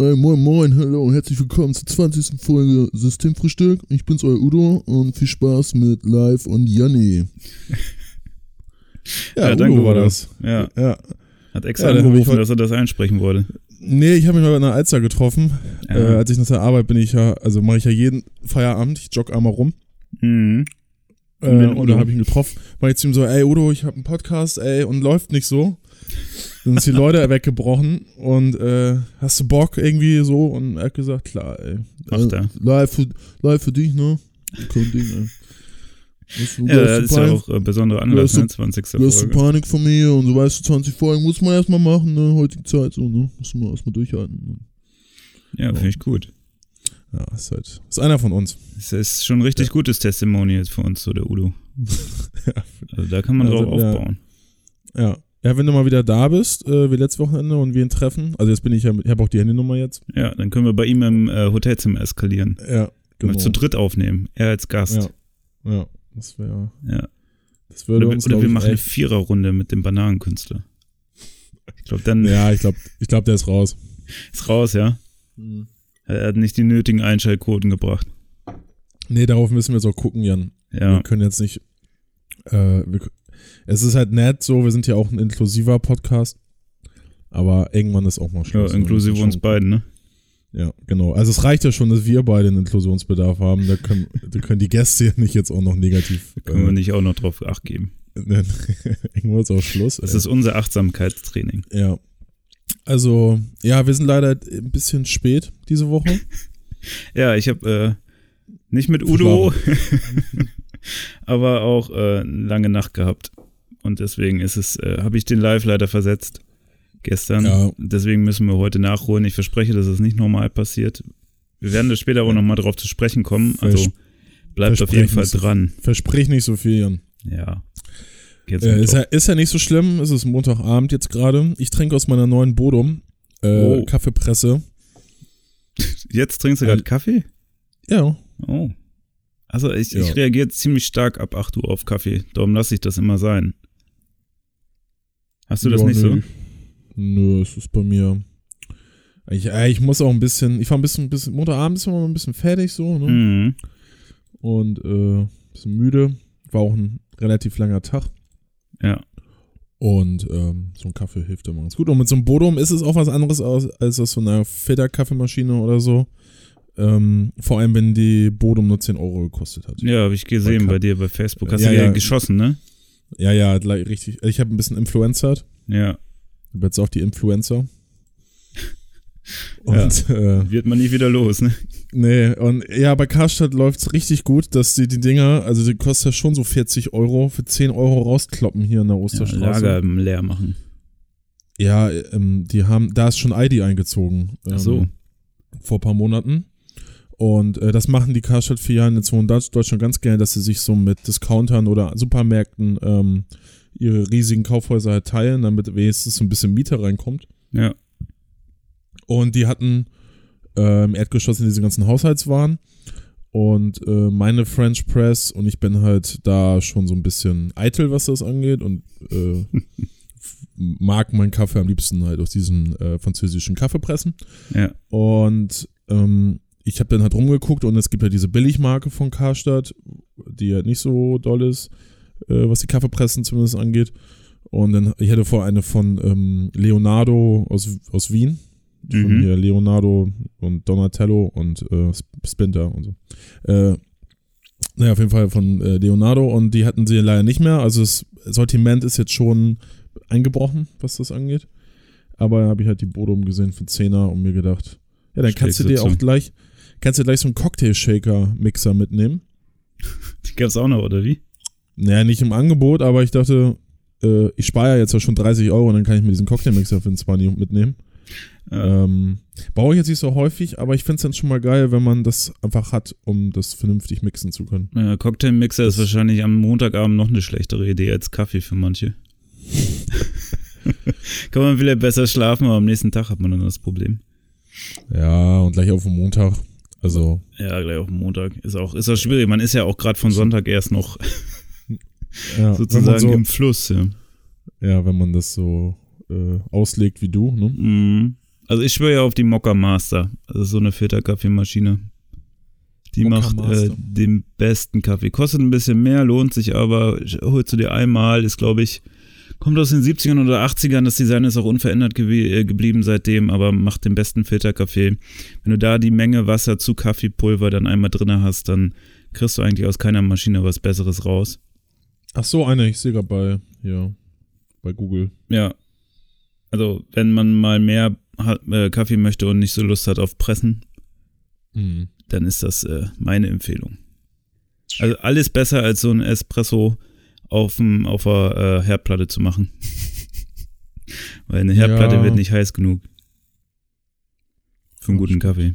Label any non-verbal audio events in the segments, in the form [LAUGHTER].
Hey, moin moin, hallo, herzlich willkommen zur 20. Folge Systemfrühstück. Ich bin's, euer Udo und viel Spaß mit Live und Janni. [LAUGHS] Ja, Udo danke, war das. Ja, Ja. hat extra Ja, angerufen, dass er das einsprechen wollte. Nee, ich habe mich mal in der Alster getroffen. Ja. Äh, als ich nach der Arbeit bin ich ja, also mache ich ja jeden Feierabend, ich jogge einmal rum. Mhm. Äh, Und und dann habe ich ihn getroffen, war ich zu ihm so, ey Udo, ich habe einen Podcast, ey, und läuft nicht so. Dann sind die Leute weggebrochen und äh, hast du Bock irgendwie so? Und er hat gesagt, klar, ey. Macht er. Live für, live für dich, ne? Kein Ding, ey. Weißt du, Ja, das ist ja Panik- auch äh, besonderer Anlass, ne? 20. Du hast Folge. Panik von mir und so weißt du, 20 Folgen muss man erstmal machen, ne? Heutige Zeit so, ne? Muss man erstmal durchhalten. Ja, finde ich gut. Ja, ist halt. Ist einer von uns. Das ist schon ein richtig gutes Testimonial für uns, so der Udo. [LAUGHS] Also da kann man Also, drauf ja. aufbauen. Ja. Ja, wenn du mal wieder da bist, äh, wie letztes Wochenende und wir ihn treffen. Also jetzt bin ich ja, ich habe auch die Handynummer jetzt. Ja, dann können wir bei ihm im äh, Hotelzimmer eskalieren. Ja, genau. Mal zu dritt aufnehmen. Er als Gast. Ja. Ja, das wäre, Ja. das würde Oder, uns, oder wir machen eine echt- Viererrunde mit dem Bananenkünstler. Ich glaube, dann Ja, ich glaube, ich glaube, der ist raus. ist raus, ja. Er hat nicht die nötigen Einschaltquoten gebracht. Nee, darauf müssen wir jetzt auch gucken, Jan. Ja. Wir können jetzt nicht, äh, wir, es ist halt nett so, wir sind ja auch ein inklusiver Podcast. Aber irgendwann ist auch mal ja Schluss. inklusive Schon- uns beiden, ne? Ja, genau. Also es reicht ja schon, dass wir beide einen Inklusionsbedarf haben. Da können, [LAUGHS] da können die Gäste ja nicht jetzt auch noch negativ. Können wir äh, nicht auch noch drauf Acht geben. [LAUGHS] Irgendwo ist auch Schluss. Das ey. ist unser Achtsamkeitstraining. ja. Also, ja, wir sind leider ein bisschen spät diese Woche. [LAUGHS] Ja, ich habe äh, nicht mit Udo, aber auch äh, eine lange Nacht gehabt. Und deswegen ist es, äh, habe ich den Live leider versetzt gestern. Ja. Deswegen müssen wir heute nachholen. Ich verspreche, dass es nicht normal passiert. Wir werden da später aber nochmal drauf zu sprechen kommen. Also Vers- bleibt auf jeden Fall dran. Versprich nicht so viel, Jan. Ja. Äh, ist, ja, ist ja nicht so schlimm. Es ist Montagabend jetzt gerade. Ich trinke aus meiner neuen Bodum äh, Oh. Kaffeepresse. Jetzt trinkst du Äh, gerade Kaffee? Ja. Oh. Also ich, Ja. ich reagiere ziemlich stark ab 8 Uhr auf Kaffee. Darum lasse ich das immer sein. Hast du das ja, nicht nö. so? Nö, es ist bei mir. Ich, äh, ich muss auch ein bisschen, ich war ein bisschen, bisschen Montagabend ist immer ein bisschen fertig so, ne? Mhm. Und äh, bisschen müde. War auch ein relativ langer Tag. Ja. Und ähm, so ein Kaffee hilft immer ganz gut. Und mit so einem Bodum ist es auch was anderes aus, als aus so einer Filterkaffeemaschine oder so. Ähm, vor allem, wenn die Bodum nur 10 Euro gekostet hat. Ja, habe ich gesehen Bei dir bei Facebook. Hast Ja, du dir ja. geschossen, ne? Ja, ja, richtig. Ich habe ein bisschen influencert. Ja. Ich habe jetzt auch die Influencer. Und äh, Wird man nie wieder los, ne? nee, und ja, bei Karstadt läuft's richtig gut, dass die die Dinger, also die kostet ja schon so 40 Euro, für 10 Euro rauskloppen hier in der Ja, Osterstraße. Lager leer machen. Ja, ähm, die haben, da ist schon ID eingezogen. Ähm, Ach so. Vor ein paar Monaten. Und äh, das machen die Karstadt-Filialen jetzt in Deutsch- Deutschland ganz gerne, dass sie sich so mit Discountern oder Supermärkten ähm, ihre riesigen Kaufhäuser halt teilen, damit wenigstens so ein bisschen Miete reinkommt. Ja. Und die hatten äh, im Erdgeschoss diese ganzen Haushaltswaren. Und äh, meine French Press und ich bin halt da schon so ein bisschen eitel, was das angeht und äh, [LAUGHS] mag meinen Kaffee am liebsten halt aus diesen äh, französischen Kaffeepressen. Ja. Und ähm, ich habe dann halt rumgeguckt und es gibt ja diese Billigmarke von Karstadt, die halt nicht so doll ist, äh, was die Kaffeepressen zumindest angeht. Und dann, ich hatte vor eine von ähm, Leonardo aus, aus Wien. Von Mhm. hier Leonardo und Donatello und äh, Sp- Splinter und so. Äh, naja, auf jeden Fall von äh, Leonardo und die hatten sie leider nicht mehr. Also das Sortiment ist jetzt schon eingebrochen, was das angeht. Aber habe ich halt die Bodum gesehen für 10er und mir gedacht, ja, dann kannst du dir auch gleich, kannst du gleich so einen Cocktail-Shaker-Mixer mitnehmen. [LAUGHS] Die gab's auch noch, oder wie? Naja, nicht im Angebot, aber ich dachte, äh, ich spare ja jetzt ja schon 30 Euro und dann kann ich mir diesen Cocktailmixer für den 20 mitnehmen. Ja. Ähm, baue ich jetzt nicht so häufig, aber ich finde es dann schon mal geil, wenn man das einfach hat, um das vernünftig mixen zu können. Ja, Cocktailmixer ist wahrscheinlich am Montagabend noch eine schlechtere Idee als Kaffee für manche. [LAUGHS] Kann man vielleicht besser schlafen, aber am nächsten Tag hat man dann das Problem. Ja, und gleich auf den Montag. Also, Ja, gleich auf Montag. Ist auch, ist auch schwierig. Man ist ja auch gerade von Sonntag erst noch [LAUGHS] ja, sozusagen so, im Fluss. Ja. ja, wenn man das so äh, auslegt wie du, ne? Mhm. Also ich schwöre ja auf die Mokka Master. Das ist so eine Filterkaffeemaschine. Die Mokka macht äh, den besten Kaffee. Kostet ein bisschen mehr, lohnt sich aber. Holst du dir einmal, ist glaube ich, kommt aus den 70ern oder 80ern. Das Design ist auch unverändert gewie- äh, geblieben seitdem, aber macht den besten Filterkaffee. Wenn du da die Menge Wasser zu Kaffeepulver dann einmal drinne hast, dann kriegst du eigentlich aus keiner Maschine was Besseres raus. Ach so, eine, ich sehe gerade bei, ja, bei Google. Ja. Also, wenn man mal mehr ha- äh, Kaffee möchte und nicht so Lust hat auf Pressen, Mhm. dann ist das äh, meine Empfehlung. Also alles besser als so ein Espresso auf, dem, auf der äh, Herdplatte zu machen. [LAUGHS] Weil eine Herdplatte Ja. wird nicht heiß genug. Für einen guten Kaffee.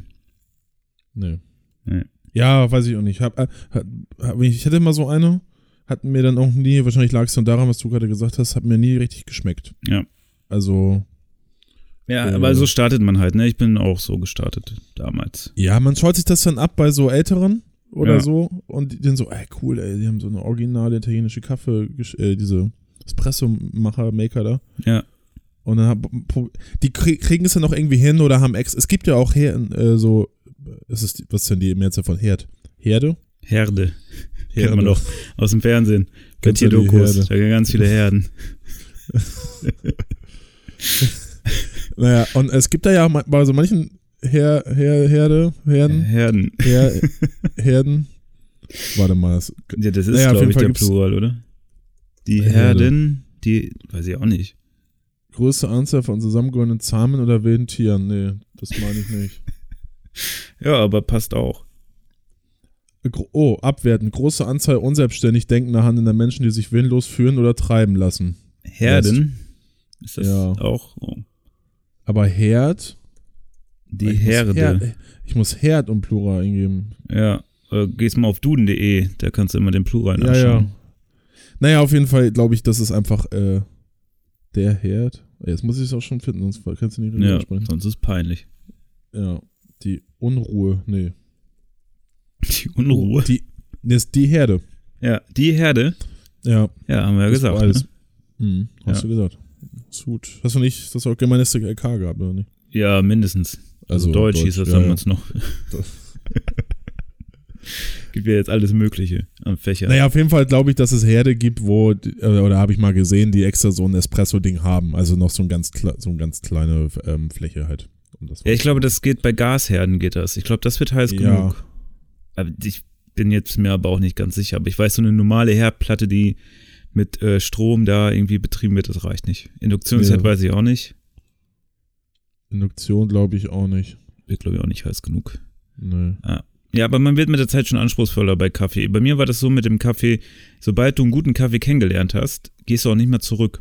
Nee. Nee. Ja, weiß ich auch nicht. Hab, äh, hat, hab, ich hatte mal so eine, hat mir dann auch nie, wahrscheinlich lag es dann daran, was du gerade gesagt hast, hat mir nie richtig geschmeckt. Ja. Also, Ja, Äh. aber so startet man halt, ne? Ich bin auch so gestartet damals. ja, man schaut sich das dann ab bei so Älteren oder Ja. so und die dann so, ey, cool, ey, die haben so eine originale italienische Kaffee, äh, diese Espresso-Macher, Maker da. Ja. Und dann hab, pro- die krie- kriegen es dann noch irgendwie hin oder haben ex. Es gibt ja auch her, äh, so, es ist, was ist denn die Mehrzahl von Herd? Herde? Herde. [LAUGHS] Kennt man doch aus dem Fernsehen. Bei Tierdokus. Herde? Da gibt ganz viele Herden. [LAUGHS] Naja, und es gibt da ja bei so manchen Her, Her, Herde, Herden, Herden. Her, [LAUGHS] Herden. Warte mal, es, Ja, das ist, Naja, glaube ich, Fall der Plural, oder? Die Herde. Herden, die, weiß ich auch nicht. größte Anzahl von zusammengehörenden zahmen oder wilden Tieren. Nee, das meine ich nicht. [LAUGHS] Ja, aber passt auch. Oh, abwerten. Große Anzahl unselbstständig denkender handelnder Menschen, die sich willenlos führen oder treiben lassen. Herden? Ist das Ja. auch? Oh. Aber Herd? Die ich Herde. Herd, ich muss Herd und Plural eingeben. Ja. Oder gehst mal auf duden.de, da kannst du immer den Plural Ja, ja. Naja, auf jeden Fall glaube ich, das ist einfach äh, der Herd. Jetzt muss ich es auch schon finden, sonst kannst du nicht Ja, richtig sprechen. sonst ist es peinlich. Ja, die Unruhe, nee. [LAUGHS] Die Unruhe. Die, nee, ist die Herde. Ja, die Herde. Ja, Ja, haben wir ja das gesagt. alles. Ne? Hm, hast Ja. du gesagt. Ist gut. Hast du nicht, das auch Germanistik LK gehabt, oder nicht? Ja, mindestens. Also, Also Deutsch, Deutsch, hieß das ja, damals noch. Das- [LAUGHS] Gibt ja jetzt alles Mögliche am Fächer. Naja, auf jeden Fall glaube ich, dass es Herde gibt, wo, äh, oder habe ich mal gesehen, die extra so ein Espresso-Ding haben. Also noch so ein ganz, so eine ganz kleine ähm, Fläche halt. Um das Ja, ich glaube, das geht bei Gasherden geht das. Ich glaube, das wird heiß Ja. genug. Aber ich bin jetzt mir aber auch nicht ganz sicher. Aber ich weiß, so eine normale Herdplatte, die mit äh, Strom da irgendwie betrieben wird, das reicht nicht. Induktionsherd Ja. weiß ich auch nicht. Induktion glaube ich auch nicht. Wird, glaube ich, auch nicht heiß genug. Nee. Ja, aber man wird mit der Zeit schon anspruchsvoller bei Kaffee. Bei mir war das so mit dem Kaffee, sobald du einen guten Kaffee kennengelernt hast, gehst du auch nicht mehr zurück.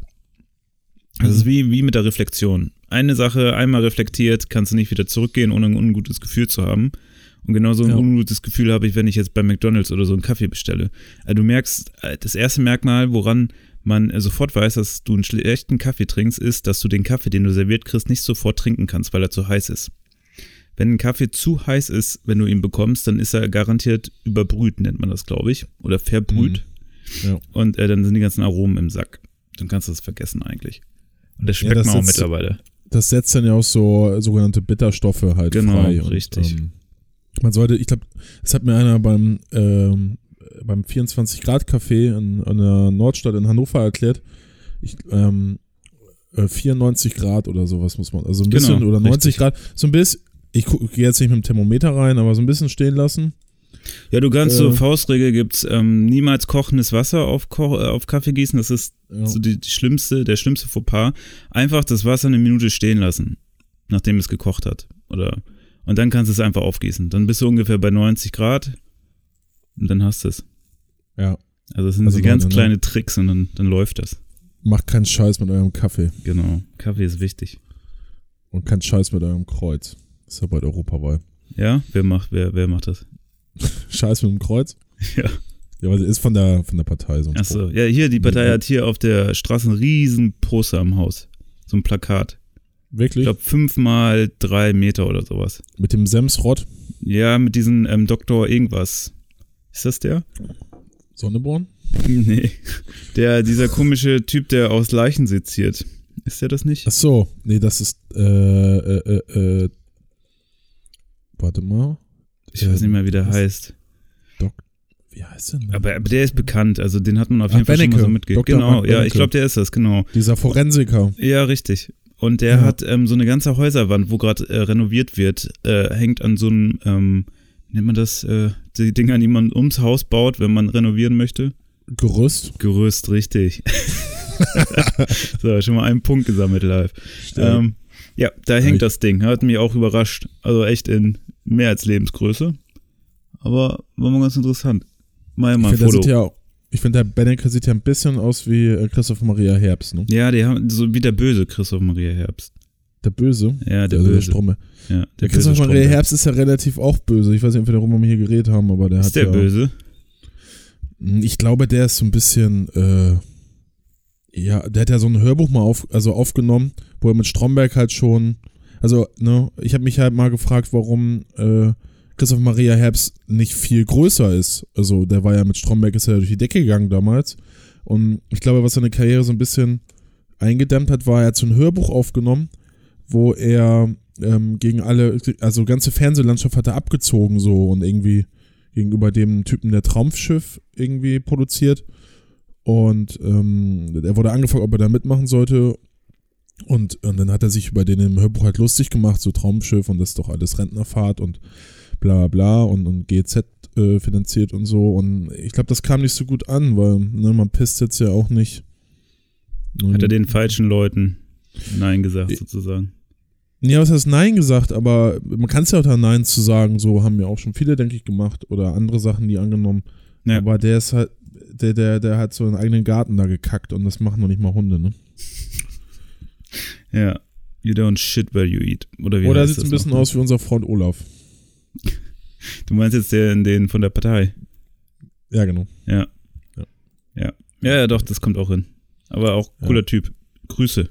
Das Mhm. ist wie, wie mit der Reflexion. Eine Sache einmal reflektiert, kannst du nicht wieder zurückgehen, ohne ein ungutes Gefühl zu haben. Und genauso ein Ja. ungutes Gefühl habe ich, wenn ich jetzt bei McDonalds oder so einen Kaffee bestelle. Also du merkst, äh, das erste Merkmal, woran man äh, sofort weiß, dass du einen schlechten Kaffee trinkst, ist, dass du den Kaffee, den du serviert kriegst, nicht sofort trinken kannst, weil er zu heiß ist. Wenn ein Kaffee zu heiß ist, wenn du ihn bekommst, dann ist er garantiert überbrüht, nennt man das, glaube ich. Oder verbrüht. Mhm. Ja. Und äh, dann sind die ganzen Aromen im Sack. Dann kannst du das vergessen eigentlich. Und das schmeckt das man auch sitzt- mittlerweile. Das setzt dann ja auch so sogenannte Bitterstoffe halt Genau, frei. richtig. ähm, man sollte, ich glaube, das hat mir einer beim, ähm, beim 24 Grad Café in, an der Nordstadt in Hannover erklärt. Ich, ähm, äh, 94 Grad oder sowas muss man, also ein Genau, bisschen, oder 90 richtig. Grad, so ein bisschen, ich gehe jetzt nicht mit dem Thermometer rein, aber so ein bisschen stehen lassen. Ja, du kannst so Äh, Faustregel gibt's ähm, niemals kochendes Wasser auf, Ko äh, auf Kaffee gießen. Das ist Ja. so die, die schlimmste, der schlimmste Fauxpas. Einfach das Wasser eine Minute stehen lassen, nachdem es gekocht hat. Oder und dann kannst du es einfach aufgießen. Dann bist du ungefähr bei 90 Grad und dann hast du es. ja. Also das sind Also die ganz Leute, ne? kleine Tricks und dann, dann läuft das. Macht keinen Scheiß mit eurem Kaffee Genau. Kaffee ist wichtig. und keinen Scheiß mit eurem Kreuz. ist ja bald Europawahl. Ja, wer macht, wer, wer macht das? [LAUGHS] Scheiß mit dem Kreuz? [LAUGHS] Ja. Ja, weil sie ist von der, von der Partei so Achso, ja, hier, die Partei hat hier auf der Straße einen riesen Poster am Haus. So ein Plakat. Ich Wirklich? glaube, fünf mal drei Meter oder sowas. Mit dem Semsrott? Ja, mit diesem ähm, Doktor irgendwas. Ist das der? Sonneborn? [LAUGHS] Nee. Der, dieser komische Typ, der aus Leichen seziert. Ist der das nicht? Ach so, nee, das ist, äh, äh, äh, äh warte mal. Ich weiß nicht mehr, wie der was- heißt. Wie heißt der denn? Aber, aber der ist bekannt, also den hat man auf Ah, jeden Fall schon mal so mitgekriegt. Dr. Genau, ja, ich glaube, der ist das, genau. Dieser Forensiker. Ja, richtig. Und der Ja. hat ähm, so eine ganze Häuserwand, wo gerade äh, renoviert wird, äh, hängt an so einem, ähm, nennt man das, äh, die Dinger, die man ums Haus baut, wenn man renovieren möchte. Gerüst. Gerüst, richtig. [LAUGHS] so, schon mal einen Punkt gesammelt live. Ähm, ja, da hängt das Ding. Hat mich auch überrascht. Also echt in mehr als Lebensgröße. Aber war mal ganz interessant. Mal ich mal ein Foto. sieht ja auch, ich finde, der Benecke sieht ja ein bisschen aus wie äh, Christoph Maria Herbst, ne? Ja, die haben so wie der böse Christoph Maria Herbst. Der Böse. Ja, der also böse. Stromme. ja, Der der Christoph Maria Stromberg. Herbst ist ja relativ auch böse. Ich weiß nicht, ob wir darüber mal hier geredet haben, aber der Ist hat der ja, böse? Ich glaube, der ist so ein bisschen, äh, ja, der hat ja so ein Hörbuch mal auf, also aufgenommen, wo er mit Stromberg halt schon, also, ne, ich habe mich halt mal gefragt, warum äh, Christoph Maria Herbst nicht viel größer ist. Also, der war ja mit Stromberg, ist ja durch die Decke gegangen damals. Und ich glaube, was seine Karriere so ein bisschen eingedämmt hat, war, er hat so ein Hörbuch aufgenommen, wo er ähm, gegen alle, also ganze Fernsehlandschaft hat er abgezogen so und irgendwie gegenüber dem Typen der Traumschiff irgendwie produziert. Und ähm, er wurde angefragt, ob er da mitmachen sollte. Und, und dann hat er sich über den im Hörbuch halt lustig gemacht, so Traumschiff und das ist doch alles Rentnerfahrt und bla bla bla und, und GZ äh, finanziert und so. Und ich glaube, das kam nicht so gut an, weil ne, man pisst jetzt ja auch nicht. Hat er den falschen Leuten Nein gesagt, sozusagen. Ja, was heißt Nein gesagt, aber man kann es ja auch da Nein zu sagen, so haben ja auch schon viele, denke ich, gemacht oder andere Sachen, die angenommen. Ja. Aber der ist halt, der, der, der hat so einen eigenen Garten da gekackt und das machen noch nicht mal Hunde, ne? Ja. You don't shit where you eat. Oder wie Oder er sieht ein das bisschen noch? aus wie unser Freund Olaf. [LAUGHS] Du meinst jetzt den, den von der Partei? Ja, genau. Ja. Ja. Ja. Ja, ja, doch, das kommt auch hin. Aber auch Ja. cooler Typ. Grüße.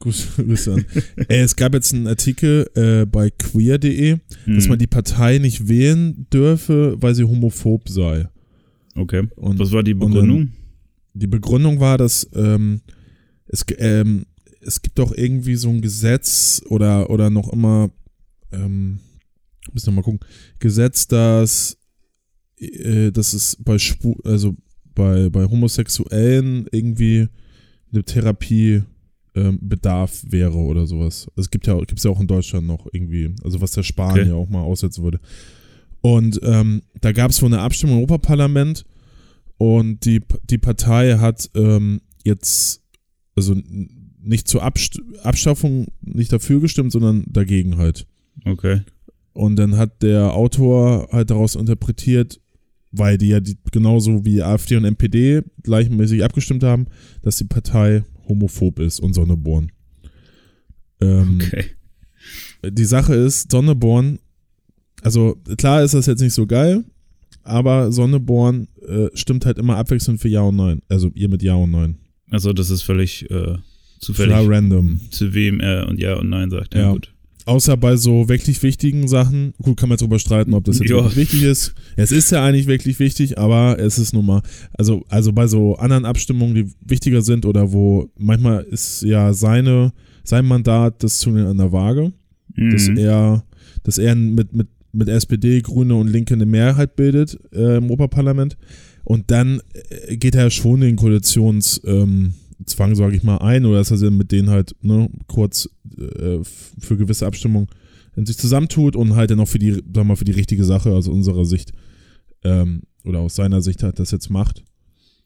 [LAUGHS] Grüße, an. Ey, es gab jetzt einen Artikel äh, bei queer.de, dass Hm. man die Partei nicht wählen dürfe, weil sie homophob sei. Okay. Und Was war die Begründung? die Begründung war, dass ähm, es, ähm, es gibt doch irgendwie so ein Gesetz oder, oder noch immer, ähm, müssen wir mal gucken, Gesetz, dass, äh, dass es bei Schwu also bei, bei Homosexuellen irgendwie eine Therapie ähm, Bedarf wäre oder sowas. Also Es gibt ja, gibt's ja auch in Deutschland noch irgendwie, also was der Spahn Okay. ja auch mal aussetzen würde. Und ähm, da gab es wohl eine Abstimmung im Europaparlament und die, die Partei hat ähm, jetzt, also nicht zur Abst Abschaffung, nicht dafür gestimmt, sondern dagegen halt. Okay. Und dann hat der Autor halt daraus interpretiert, weil die ja die, genauso wie AfD und NPD gleichmäßig abgestimmt haben, dass die Partei homophob ist und Sonneborn. Ähm, Okay. Die Sache ist, Sonneborn, also klar ist das jetzt nicht so geil, aber Sonneborn äh, stimmt halt immer abwechselnd für Ja und Nein. Also ihr mit Ja und Nein. Also, das ist völlig äh, zufällig, Klar random. zu wem er und Ja und Nein sagt. Ja, Ja. gut. Außer bei so wirklich wichtigen Sachen. Gut, kann man jetzt drüber streiten, ob das jetzt wirklich wichtig ist. Es ist ja eigentlich wirklich wichtig, aber es ist nun mal, also, also bei so anderen Abstimmungen, die wichtiger sind oder wo manchmal ist ja seine, sein Mandat das Zügeln an der Waage, dass Mhm. er, dass er mit, mit, mit SPD, Grüne und Linke eine Mehrheit bildet äh, im Europaparlament. Und dann äh, geht er schon den Koalitionszwang, ähm, Zwang, sage ich mal, ein, oder dass er mit denen halt ne, kurz äh, für gewisse Abstimmungen in sich zusammentut und halt dann auch für die, sag mal, für die richtige Sache, aus unserer Sicht, ähm, oder aus seiner Sicht halt das jetzt macht.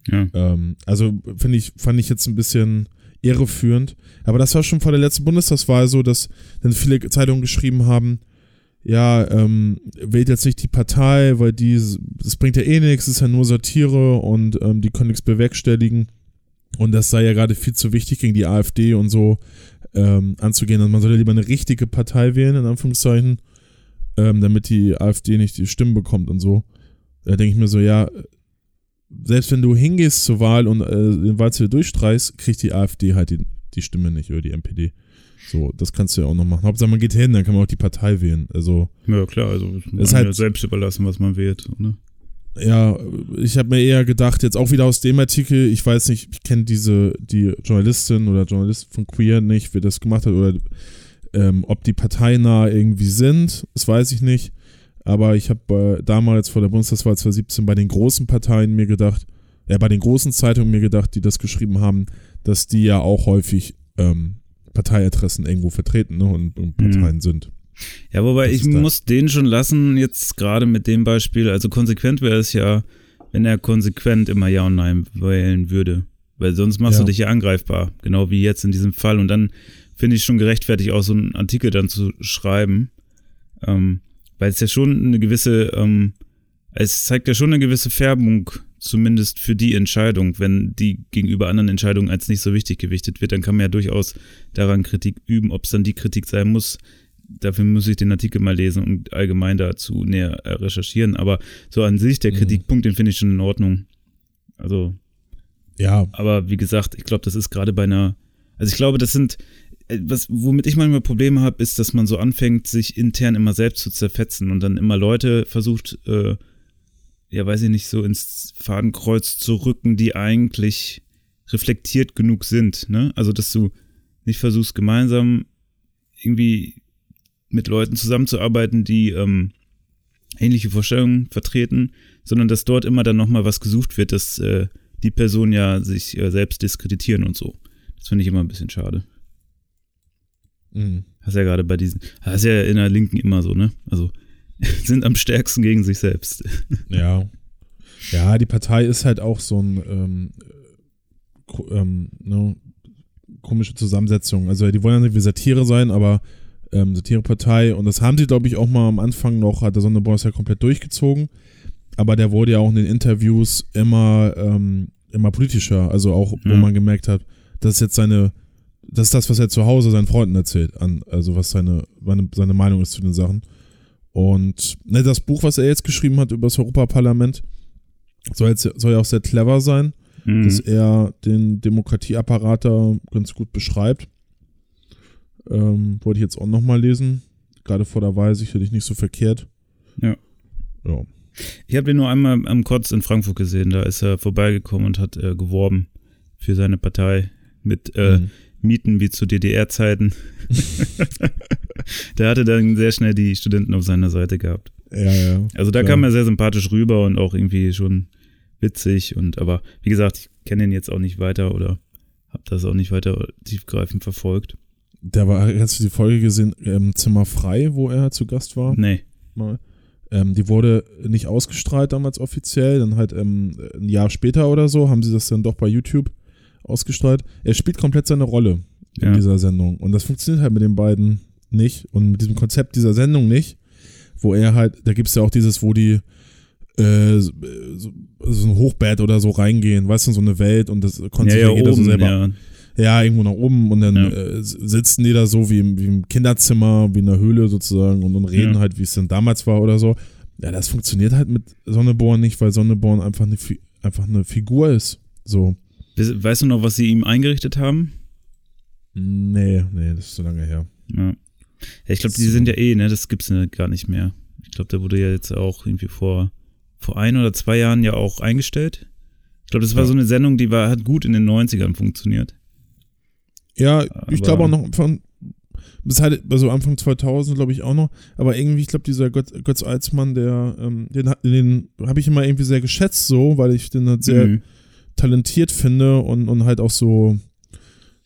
Ja. Ähm, also finde ich, fand ich jetzt ein bisschen irreführend. Aber das war schon vor der letzten Bundestagswahl so, dass dann viele Zeitungen geschrieben haben, ja, ähm, wählt jetzt nicht die Partei, weil die, das bringt ja eh nichts, ist ja nur Satire und ähm, die können nichts bewerkstelligen. Und das sei ja gerade viel zu wichtig gegen die AfD und so ähm, anzugehen. Und man sollte lieber eine richtige Partei wählen, in Anführungszeichen, ähm, damit die AfD nicht die Stimmen bekommt und so. Da denke ich mir so, ja, selbst wenn du hingehst zur Wahl und äh, den Wahlzettel durchstreichst, kriegt die AfD halt die, die Stimme nicht oder die NPD. So, das kannst du ja auch noch machen. Hauptsache man geht hin, dann kann man auch die Partei wählen. Also, ja, klar, also Ist ist halt- halt selbst überlassen, was man wählt. Ne? Ja, ich habe mir eher gedacht, jetzt auch wieder aus dem Artikel, ich weiß nicht, ich kenne diese, die Journalistin oder Journalist von Queer nicht, wer das gemacht hat oder ähm, ob die parteinah irgendwie sind, das weiß ich nicht. Aber ich habe äh, damals vor der Bundestagswahl 2017 bei den großen Parteien mir gedacht, ja, bei den großen Zeitungen mir gedacht, die das geschrieben haben, dass die ja auch häufig ähm, Parteiadressen irgendwo vertreten ne, und, und Parteien mhm. sind. Ja, wobei ich muss den schon lassen, jetzt gerade mit dem Beispiel. Also konsequent wäre es ja, wenn er konsequent immer Ja und Nein wählen würde. Weil sonst machst ja. du dich ja angreifbar. Genau wie jetzt in diesem Fall. Und dann finde ich schon gerechtfertigt, auch so einen Artikel dann zu schreiben. Ähm, weil es ja schon eine gewisse, ähm, es zeigt ja schon eine gewisse Färbung, zumindest für die Entscheidung. Wenn die gegenüber anderen Entscheidungen als nicht so wichtig gewichtet wird, dann kann man ja durchaus daran Kritik üben, ob es dann die Kritik sein muss, dafür muss ich den Artikel mal lesen und allgemein dazu näher äh, recherchieren. Aber so an sich, der mhm. Kritikpunkt, den finde ich schon in Ordnung. Also. Ja. Aber wie gesagt, ich glaube, das ist gerade bei einer. Also ich glaube, das sind. Äh, was, womit ich manchmal Probleme habe, ist, dass man so anfängt, sich intern immer selbst zu zerfetzen und dann immer Leute versucht, äh, ja, weiß ich nicht, so ins Fadenkreuz zu rücken, die eigentlich reflektiert genug sind. Ne? Also, dass du nicht versuchst, gemeinsam irgendwie mit Leuten zusammenzuarbeiten, die ähm, ähnliche Vorstellungen vertreten, sondern dass dort immer dann nochmal was gesucht wird, dass äh, die Person ja sich äh, selbst diskreditieren und so. Das finde ich immer ein bisschen schade. Mhm. Hast ja gerade bei diesen, hast ja in der Linken immer so, ne? Also [LAUGHS] sind am stärksten gegen sich selbst. [LAUGHS] Ja. Ja, die Partei ist halt auch so ein ähm, ähm, ne, komische Zusammensetzung. Also die wollen ja nicht wie Satire sein, aber ähm, Satirepartei. Und das haben sie, glaube ich, auch mal am Anfang noch, hat der Sonneborn ja komplett durchgezogen. Aber der wurde ja auch in den Interviews immer, ähm, immer politischer. Also auch, wo ja. man gemerkt hat, das ist jetzt seine, das ist das, was er zu Hause seinen Freunden erzählt. An, also was seine, seine Meinung ist zu den Sachen. Und ne, das Buch, was er jetzt geschrieben hat über das Europaparlament, soll, jetzt, soll ja auch sehr clever sein, mhm. dass er den Demokratieapparat da ganz gut beschreibt. Ähm, wollte ich jetzt auch nochmal lesen. Gerade vor der Wahl sicherlich nicht so verkehrt. Ja. Ja. Ich habe ihn nur einmal am Kotz in Frankfurt gesehen. Da ist er vorbeigekommen und hat äh, geworben für seine Partei mit äh, mhm. Mieten wie zu DDR-Zeiten. [LAUGHS] da hatte dann sehr schnell die Studenten auf seiner Seite gehabt. Ja, ja. Also da klar. kam er sehr sympathisch rüber und auch irgendwie schon witzig. Und aber wie gesagt, ich kenne ihn jetzt auch nicht weiter oder habe das auch nicht weiter tiefgreifend verfolgt. Der war, hast du die Folge gesehen, ähm, Zimmer frei, wo er zu Gast war? Nee. Mal. Ähm, die wurde nicht ausgestrahlt damals offiziell, dann halt ähm, ein Jahr später oder so haben sie das dann doch bei YouTube ausgestrahlt. Er spielt komplett seine Rolle in ja. dieser Sendung und das funktioniert halt mit den beiden nicht und mit diesem Konzept dieser Sendung nicht, wo er halt, da gibt es ja auch dieses, wo die äh, so, so, ein Hochbett oder so reingehen, weißt du, so eine Welt und das konnte ja, ja, jeder oben, so selber. Ja ja, irgendwo nach oben und dann ja. äh, sitzen die da so wie im, wie im, Kinderzimmer, wie in einer Höhle sozusagen und, und reden ja. halt, wie es denn damals war oder so. Ja, das funktioniert halt mit Sonneborn nicht, weil Sonneborn einfach eine, einfach eine Figur ist. So. Weißt du noch, was sie ihm eingerichtet haben? Nee, nee, das ist so lange her. Ja. ja ich glaube, die sind ja eh, ne, das gibt's ja gar nicht mehr. Ich glaube, der wurde ja jetzt auch irgendwie vor, vor ein oder zwei Jahren ja auch eingestellt. Ich glaube, das war ja. so eine Sendung, die war, hat gut in den 90ern funktioniert. Ja, ich glaube auch noch von bis halt also Anfang 2000 glaube ich auch noch, aber irgendwie ich glaube dieser Götz, Götz Alsmann, der ähm, den den habe ich immer irgendwie sehr geschätzt so, weil ich den halt sehr mhm. talentiert finde und und halt auch so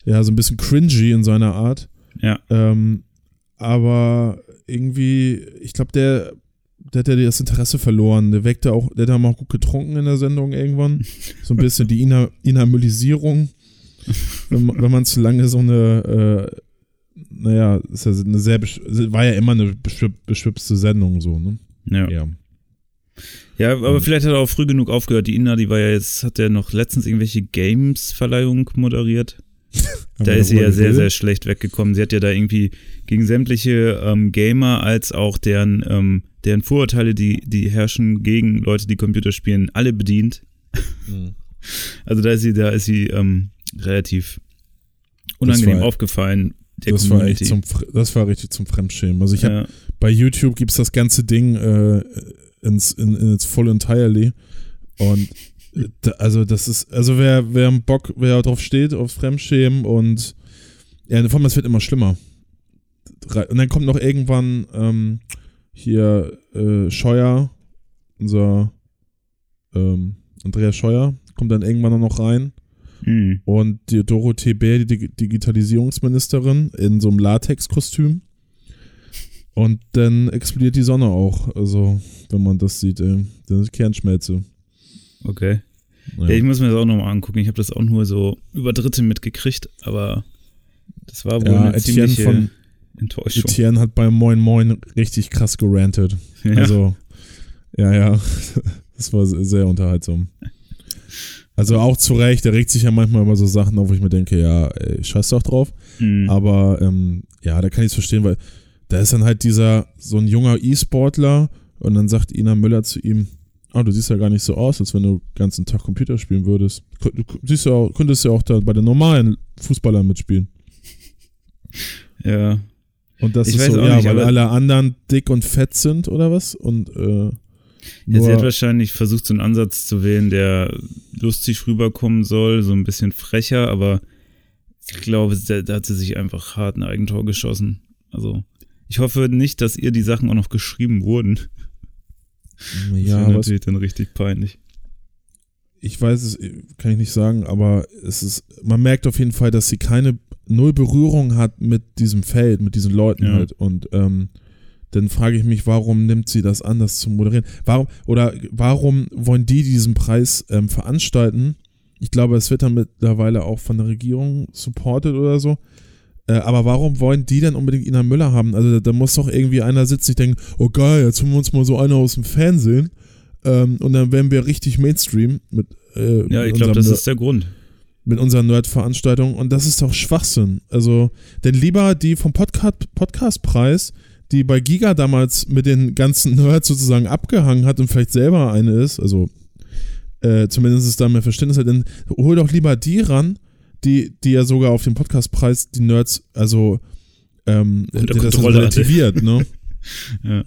ja, so ein bisschen cringy in seiner Art. Ja. Ähm, aber irgendwie, ich glaube, der, der hat ja das Interesse verloren. Der weckte auch, der hat auch gut getrunken in der Sendung irgendwann. So ein bisschen die Inhabilisierung [LAUGHS] wenn, man, wenn man zu lange so eine, äh, naja, ist ja eine sehr, war ja immer eine beschwipste Sendung so, ne? Ja. ja. Ja, aber vielleicht hat er auch früh genug aufgehört. Die Ina, die war ja jetzt, hat er noch letztens irgendwelche Games-Verleihung moderiert. [LAUGHS] da ist sie ja sehr, sehr schlecht weggekommen. Sie hat ja da irgendwie gegen sämtliche ähm, Gamer als auch deren, ähm, deren Vorurteile, die, die herrschen gegen Leute, die Computer spielen, alle bedient. Mhm. [LAUGHS] Also da ist sie, da ist sie ähm, relativ unangenehm war, aufgefallen. das, war echt zum, das war richtig zum Fremdschämen. Also ich habe ja. bei YouTube gibt es das ganze Ding, äh, ins, in, its full entirely. Und da, also das ist, also wer, wer Bock, wer drauf steht, aufs Fremdschämen und ja, vor allem, es wird immer schlimmer. Und dann kommt noch irgendwann ähm, hier äh, Scheuer, unser ähm, Andreas Scheuer, kommt dann irgendwann noch rein. Hm. Und die Dorothee Bär, die Dig- Digitalisierungsministerin, in so einem Latex-Kostüm. Und dann explodiert die Sonne auch. Also, wenn man das sieht, ey. Dann ist Kernschmelze. Okay. Ja. Ja, ich muss mir das auch nochmal angucken. Ich habe das auch nur so über Dritte mitgekriegt, aber das war wohl Ja, eine Etienne ziemliche von Enttäuschung. Etienne hat bei Moin Moin richtig krass gerantet. Ja. Also, ja, ja. [LAUGHS] Das war sehr unterhaltsam. Also auch zu Recht, er regt sich ja manchmal über so Sachen auf, wo ich mir denke, ja, ey, scheiß doch drauf. Hm. Aber ähm, ja, da kann ich es verstehen, weil da ist dann halt dieser, so ein junger E-Sportler und dann sagt Ina Müller zu ihm, ah, du siehst ja gar nicht so aus, als wenn du den ganzen Tag Computer spielen würdest. Du siehst ja auch, könntest ja auch da bei den normalen Fußballern mitspielen. [LAUGHS] ja. Und das Ich ist so, ja, nicht, weil alle anderen dick und fett sind oder was? Und äh, Ja, sie hat wahrscheinlich versucht, so einen Ansatz zu wählen, der lustig rüberkommen soll, so ein bisschen frecher, aber ich glaube, da, hat sie sich einfach hart ein Eigentor geschossen. Also, ich hoffe nicht, dass ihr die Sachen auch noch geschrieben wurden. Das ja, wäre was, natürlich dann richtig peinlich. ich weiß es, kann ich nicht sagen, aber es ist, man merkt auf jeden Fall, dass sie keine null Berührung hat mit diesem Feld, mit diesen Leuten Ja. halt. Und ähm, dann frage ich mich, warum nimmt sie das an, das zu moderieren? Warum, oder warum wollen die diesen Preis ähm, veranstalten? Ich glaube, es wird dann mittlerweile auch von der Regierung supported oder so. Äh, aber warum wollen die denn unbedingt Ina Müller haben? Also da, da muss doch irgendwie einer sitzen, ich denke, oh geil, jetzt holen wir uns mal so einer aus dem Fernsehen. Ähm, und dann werden wir richtig Mainstream mit, äh, Ja, ich glaube, das ist der Grund. mit unserer Nerd-Veranstaltung und das ist doch Schwachsinn. Also, denn lieber die vom Podcast Podcastpreis, die bei Giga damals mit den ganzen [LAUGHS] Nerds sozusagen abgehangen hat und vielleicht selber eine ist, also äh, zumindest ist da mehr Verständnis hat, dann hol doch lieber die ran, die, die ja sogar auf dem Podcastpreis die Nerds, also ähm, Unter die das relativiert, ne? [LAUGHS] Ja.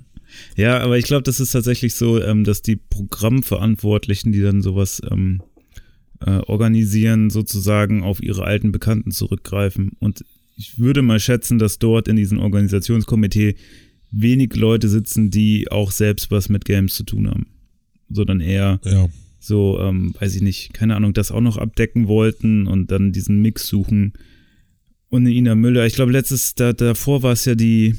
Ja, aber ich glaube, das ist tatsächlich so, ähm, dass die Programmverantwortlichen, die dann sowas ähm, äh, organisieren, sozusagen auf ihre alten Bekannten zurückgreifen. Und ich würde mal schätzen, dass dort in diesem Organisationskomitee wenig Leute sitzen, die auch selbst was mit Games zu tun haben. Sondern eher Ja. so, ähm, weiß ich nicht, keine Ahnung, das auch noch abdecken wollten und dann diesen Mix suchen. Und Ina Müller, ich glaube, letztes, da, davor war es ja die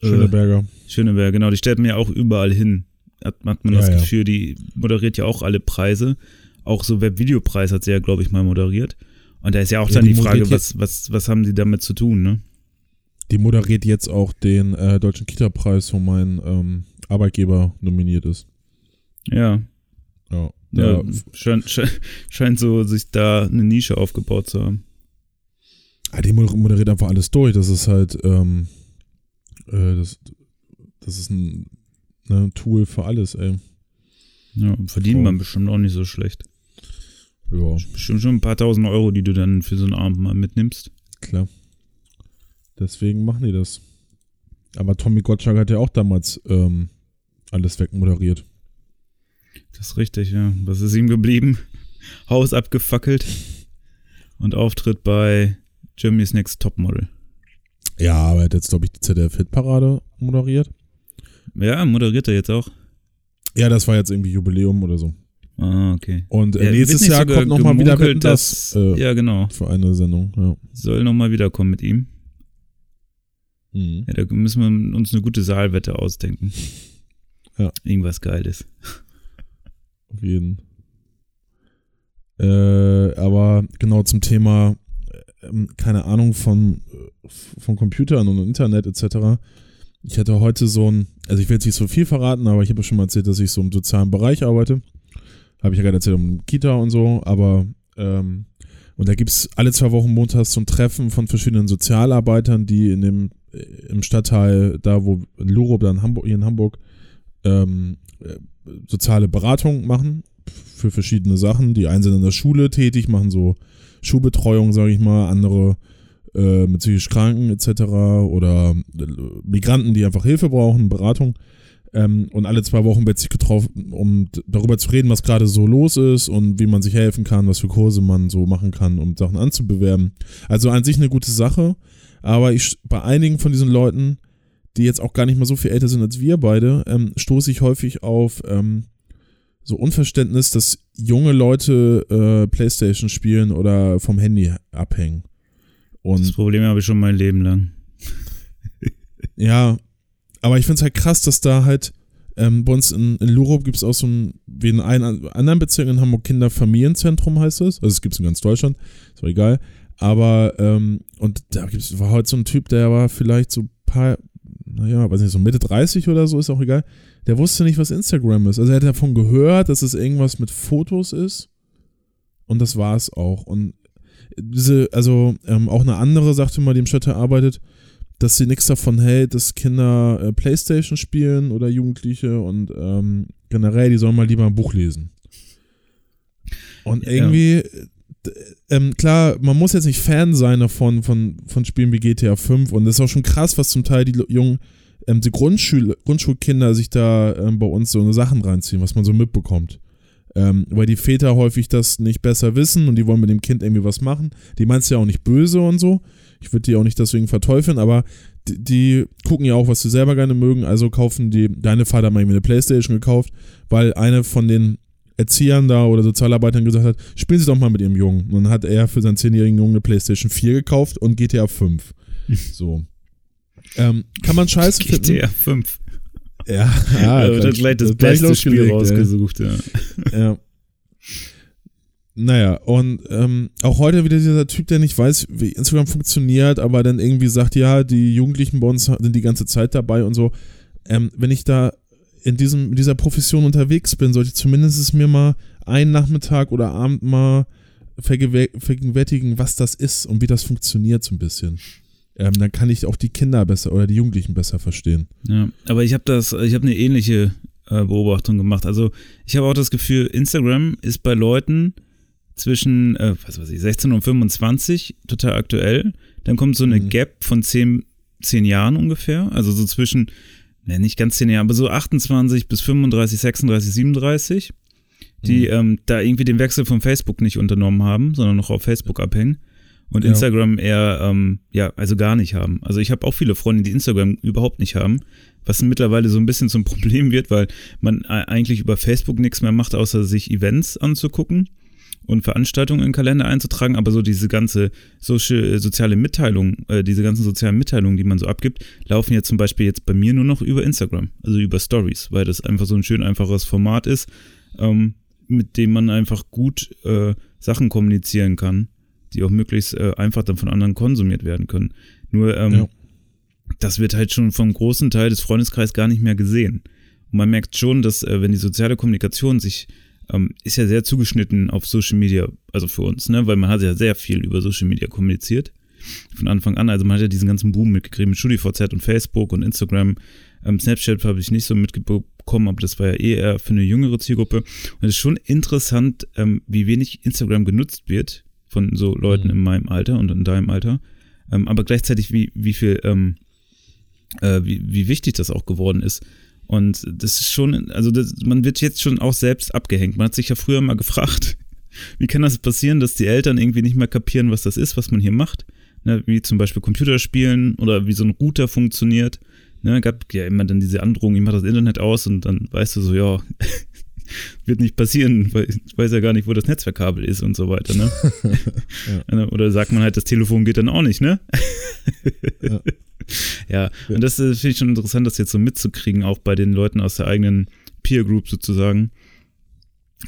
äh, Schöneberger. Schöneberg, genau, die stellt mir ja auch überall hin. Hat, hat man Ja, das. Gefühl, die moderiert ja auch alle Preise. Auch so Webvideopreis hat sie ja, glaube ich, mal moderiert. Und da ist ja auch Ja, dann die die Frage, was, was, was haben die damit zu tun, ne? Die moderiert jetzt auch den äh, Deutschen Kita-Preis, wo mein ähm, Arbeitgeber nominiert ist. Ja, Ja. ja, scheint, scheint, scheint so sich da eine Nische aufgebaut zu haben. Ah, die moder- moderiert einfach alles durch. Das ist halt, ähm, äh, das, das ist ein ne, Tool für alles, ey. Ja, verdient Oh. man bestimmt auch nicht so schlecht. Ja, Bestimmt schon ein paar tausend Euro, die du dann für so einen Abend mal mitnimmst. klar. Deswegen machen die das. Aber Tommy Gottschalk hat ja auch damals ähm, alles wegmoderiert. Das ist richtig, ja. Was ist ihm geblieben? [LAUGHS] Haus abgefackelt [LAUGHS] und Auftritt bei Germany's Next Topmodel. Ja, aber er hat jetzt, glaube ich, die ZDF-Hitparade moderiert. Ja, moderiert er jetzt auch. Ja, das war jetzt irgendwie Jubiläum oder so. Ah, okay. Und äh, Ja, nächstes Jahr kommt nochmal wieder Wetten, das, äh, ja, genau. für eine Sendung. Ja. Soll nochmal wiederkommen mit ihm. Mhm. Ja, da müssen wir uns eine gute Saalwette ausdenken. Ja. Irgendwas Geiles. Auf jeden. Äh, aber genau zum Thema, ähm, keine Ahnung von, äh, von Computern und Internet etc. Ich hatte heute so ein, also ich will jetzt nicht so viel verraten, aber ich habe ja schon mal erzählt, dass ich so im sozialen Bereich arbeite. Habe ich ja gerade erzählt um Kita und so, aber ähm, und da gibt's alle zwei Wochen montags so ein Treffen von verschiedenen Sozialarbeitern, die in dem äh, im Stadtteil, da wo in Lurup, da in Hamburg, hier in Hamburg, ähm, äh, soziale Beratung machen für verschiedene Sachen. Die einen sind in der Schule tätig, machen so Schulbetreuung, sage ich mal, andere äh, mit psychisch Kranken etc. oder äh, Migranten, die einfach Hilfe brauchen, Beratung. Ähm, und alle zwei Wochen wird sich getroffen, um darüber zu reden, was gerade so los ist und wie man sich helfen kann, was für Kurse man so machen kann, um Sachen anzubewerben. Also an sich eine gute Sache. Aber ich, bei einigen von diesen Leuten, die jetzt auch gar nicht mal so viel älter sind als wir beide, ähm, stoße ich häufig auf ähm, so Unverständnis, dass junge Leute äh, Playstation spielen oder vom Handy abhängen. Und das Problem habe ich schon mein Leben lang. ja, aber ich finde es halt krass, dass da halt ähm, bei uns in, in Lurup gibt es auch so ein, wie in einem anderen Bezirk in Hamburg Kinderfamilienzentrum heißt es. Also es gibt es in ganz Deutschland, ist auch egal. Aber, ähm, und da gibt's, war heute so ein Typ, der war vielleicht so ein paar, naja, weiß nicht, so Mitte 30 oder so, ist auch egal. Der wusste nicht, was Instagram ist. Also er hat davon gehört, dass es irgendwas mit Fotos ist. Und das war es auch. Und diese, also ähm, auch eine andere sagte mal, die im Städte arbeitet, dass sie nichts davon hält, dass Kinder äh, Playstation spielen oder Jugendliche und ähm, generell, die sollen mal lieber ein Buch lesen. Und irgendwie, ja. ähm, klar, man muss jetzt nicht Fan sein davon, von, von Spielen wie GTA 5 und das ist auch schon krass, was zum Teil die jungen, ähm, die Grundschul Grundschulkinder sich da ähm, bei uns so eine Sachen reinziehen, was man so mitbekommt. Ähm, weil die Väter häufig das nicht besser wissen und die wollen mit dem Kind irgendwie was machen. Die meinst ja auch nicht böse und so. Ich würde die auch nicht deswegen verteufeln, aber die, die, gucken ja auch, was sie selber gerne mögen. Also kaufen die, deine Vater hat mal irgendwie eine Playstation gekauft, weil eine von den Erziehern da oder Sozialarbeitern gesagt hat, spielen Sie doch mal mit Ihrem Jungen. Und dann hat er für seinen zehnjährigen Jungen eine Playstation 4 gekauft und GTA 5. [LAUGHS] So. Ähm, kann man scheiße finden. GTA 5. Ja, [LAUGHS] ja. ja das, gleich das, das beste Spiel rausgesucht, ja. ja. Naja, und ähm, auch heute wieder dieser Typ, der nicht weiß, wie Instagram funktioniert, aber dann irgendwie sagt, ja, die Jugendlichen bei uns sind die ganze Zeit dabei und so. Ähm, wenn ich da in, diesem, dieser Profession unterwegs bin, sollte ich zumindest mir mal einen Nachmittag oder Abend mal vergegenwärtigen, was das ist und wie das funktioniert so ein bisschen. Ähm, dann kann ich auch die Kinder besser oder die Jugendlichen besser verstehen. Ja, aber ich habe das, ich habe eine ähnliche äh, Beobachtung gemacht. Also ich habe auch das Gefühl, Instagram ist bei Leuten, zwischen, äh, was weiß ich, 16 und 25, total aktuell. Dann kommt so eine mhm. Gap von 10, 10 Jahren ungefähr, also so zwischen, ne, nicht ganz 10 Jahren, aber so 28 bis 35, 36, 37, die mhm. ähm, da irgendwie den Wechsel von Facebook nicht unternommen haben, sondern noch auf Facebook abhängen. Und ja. Instagram eher, ähm, ja, also gar nicht haben. Also ich habe auch viele Freunde, die Instagram überhaupt nicht haben, was mittlerweile so ein bisschen zum [LAUGHS] Problem wird, weil man eigentlich über Facebook nichts mehr macht, außer sich Events anzugucken und Veranstaltungen in den Kalender einzutragen, aber so diese ganze social, äh, soziale Mitteilung, äh, diese ganzen sozialen Mitteilungen, die man so abgibt, laufen ja zum Beispiel jetzt bei mir nur noch über Instagram, also über Stories, weil das einfach so ein schön einfaches Format ist, ähm, mit dem man einfach gut äh, Sachen kommunizieren kann, die auch möglichst äh, einfach dann von anderen konsumiert werden können. Nur ähm, ja. das wird halt schon vom großen Teil des Freundeskreises gar nicht mehr gesehen. Und man merkt schon, dass äh, wenn die soziale Kommunikation sich ähm, ist ja sehr zugeschnitten auf Social Media, also für uns, ne? weil man hat ja sehr viel über Social Media kommuniziert. Von Anfang an, also man hat ja diesen ganzen Boom mitgekriegt mit StudiVZ und Facebook und Instagram. Ähm, Snapchat habe ich nicht so mitbekommen, aber das war ja eh eher für eine jüngere Zielgruppe. Und es ist schon interessant, ähm, wie wenig Instagram genutzt wird von so Leuten mhm. in meinem Alter und in deinem Alter. Ähm, aber gleichzeitig, wie, wie viel, ähm, äh, wie, wie wichtig das auch geworden ist. Und das ist schon, also das, man wird jetzt schon auch selbst abgehängt. Man hat sich ja früher mal gefragt, [LAUGHS] wie kann das passieren, dass die Eltern irgendwie nicht mehr kapieren, was das ist, was man hier macht. Ne, wie zum Beispiel Computerspielen oder wie so ein Router funktioniert. Ne, gab ja immer dann diese Androhung, ich mach das Internet aus und dann weißt du so, ja, [LAUGHS] wird nicht passieren, weil ich weiß ja gar nicht, wo das Netzwerkkabel ist und so weiter, ne? [LAUGHS] ja. Oder sagt man halt, das Telefon geht dann auch nicht, ne? ja. [LAUGHS] ja, und das äh, finde ich schon interessant, das jetzt so mitzukriegen, auch bei den Leuten aus der eigenen Peer Group sozusagen,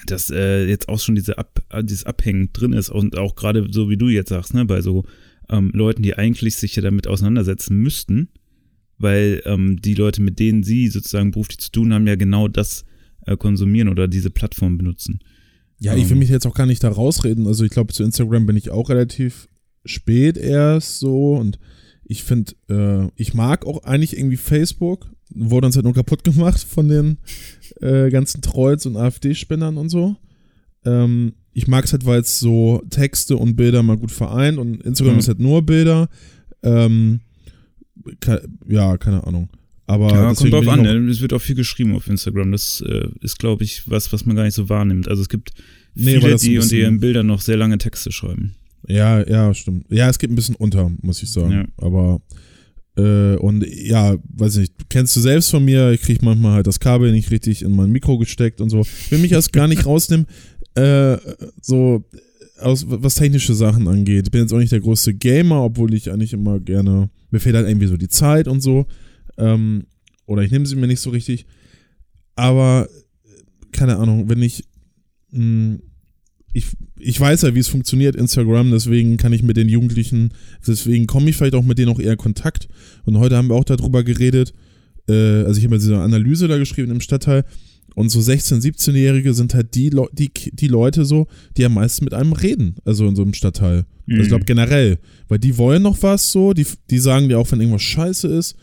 dass äh, jetzt auch schon diese Ab äh, dieses Abhängen drin ist und auch gerade so wie du jetzt sagst, ne, bei so ähm, Leuten, die eigentlich sich ja damit auseinandersetzen müssten, weil ähm, die Leute, mit denen sie sozusagen beruflich zu tun haben, ja genau das äh, konsumieren oder diese Plattform benutzen. Ja, ich will ähm. mich jetzt auch gar nicht da rausreden. Also ich glaube, zu Instagram bin ich auch relativ spät erst so und ich finde, äh, ich mag auch eigentlich irgendwie Facebook. Wurde uns halt nur kaputt gemacht von den äh, ganzen Trolls und AfD-Spinnern und so. Ähm, ich mag es halt, weil es so Texte und Bilder mal gut vereint und Instagram mhm. ist halt nur Bilder. Ähm, ke ja, keine Ahnung. Aber Ja, kommt drauf an. ne? Es wird auch viel geschrieben auf Instagram. Das äh, ist, glaube ich, was, was man gar nicht so wahrnimmt. Also es gibt Nee, viele, die unter bisschen- ihren Bildern noch sehr lange Texte schreiben. Ja, ja, stimmt. Ja, es geht ein bisschen unter, muss ich sagen. Ja. Aber äh, und ja, weiß nicht, kennst du selbst von mir, ich krieg manchmal halt das Kabel nicht richtig in mein Mikro gesteckt und so. Ich will mich erst gar nicht rausnehmen, äh, so aus was technische Sachen angeht. Ich bin jetzt auch nicht der größte Gamer, obwohl ich eigentlich immer gerne, mir fehlt halt irgendwie so die Zeit und so. Ähm, oder ich nehme sie mir nicht so richtig. Aber keine Ahnung, wenn ich mh, ich, ich weiß ja, wie es funktioniert, Instagram, deswegen kann ich mit den Jugendlichen, deswegen komme ich vielleicht auch mit denen auch eher in Kontakt. Und heute haben wir auch darüber geredet, äh, also ich habe ja diese Analyse da geschrieben im Stadtteil, und so 16-, 17-Jährige sind halt die, Leu die, die Leute so, die am meisten mit einem reden, also in so einem Stadtteil. Also ich glaube generell, weil die wollen noch was so, die, die sagen dir auch, wenn irgendwas scheiße ist.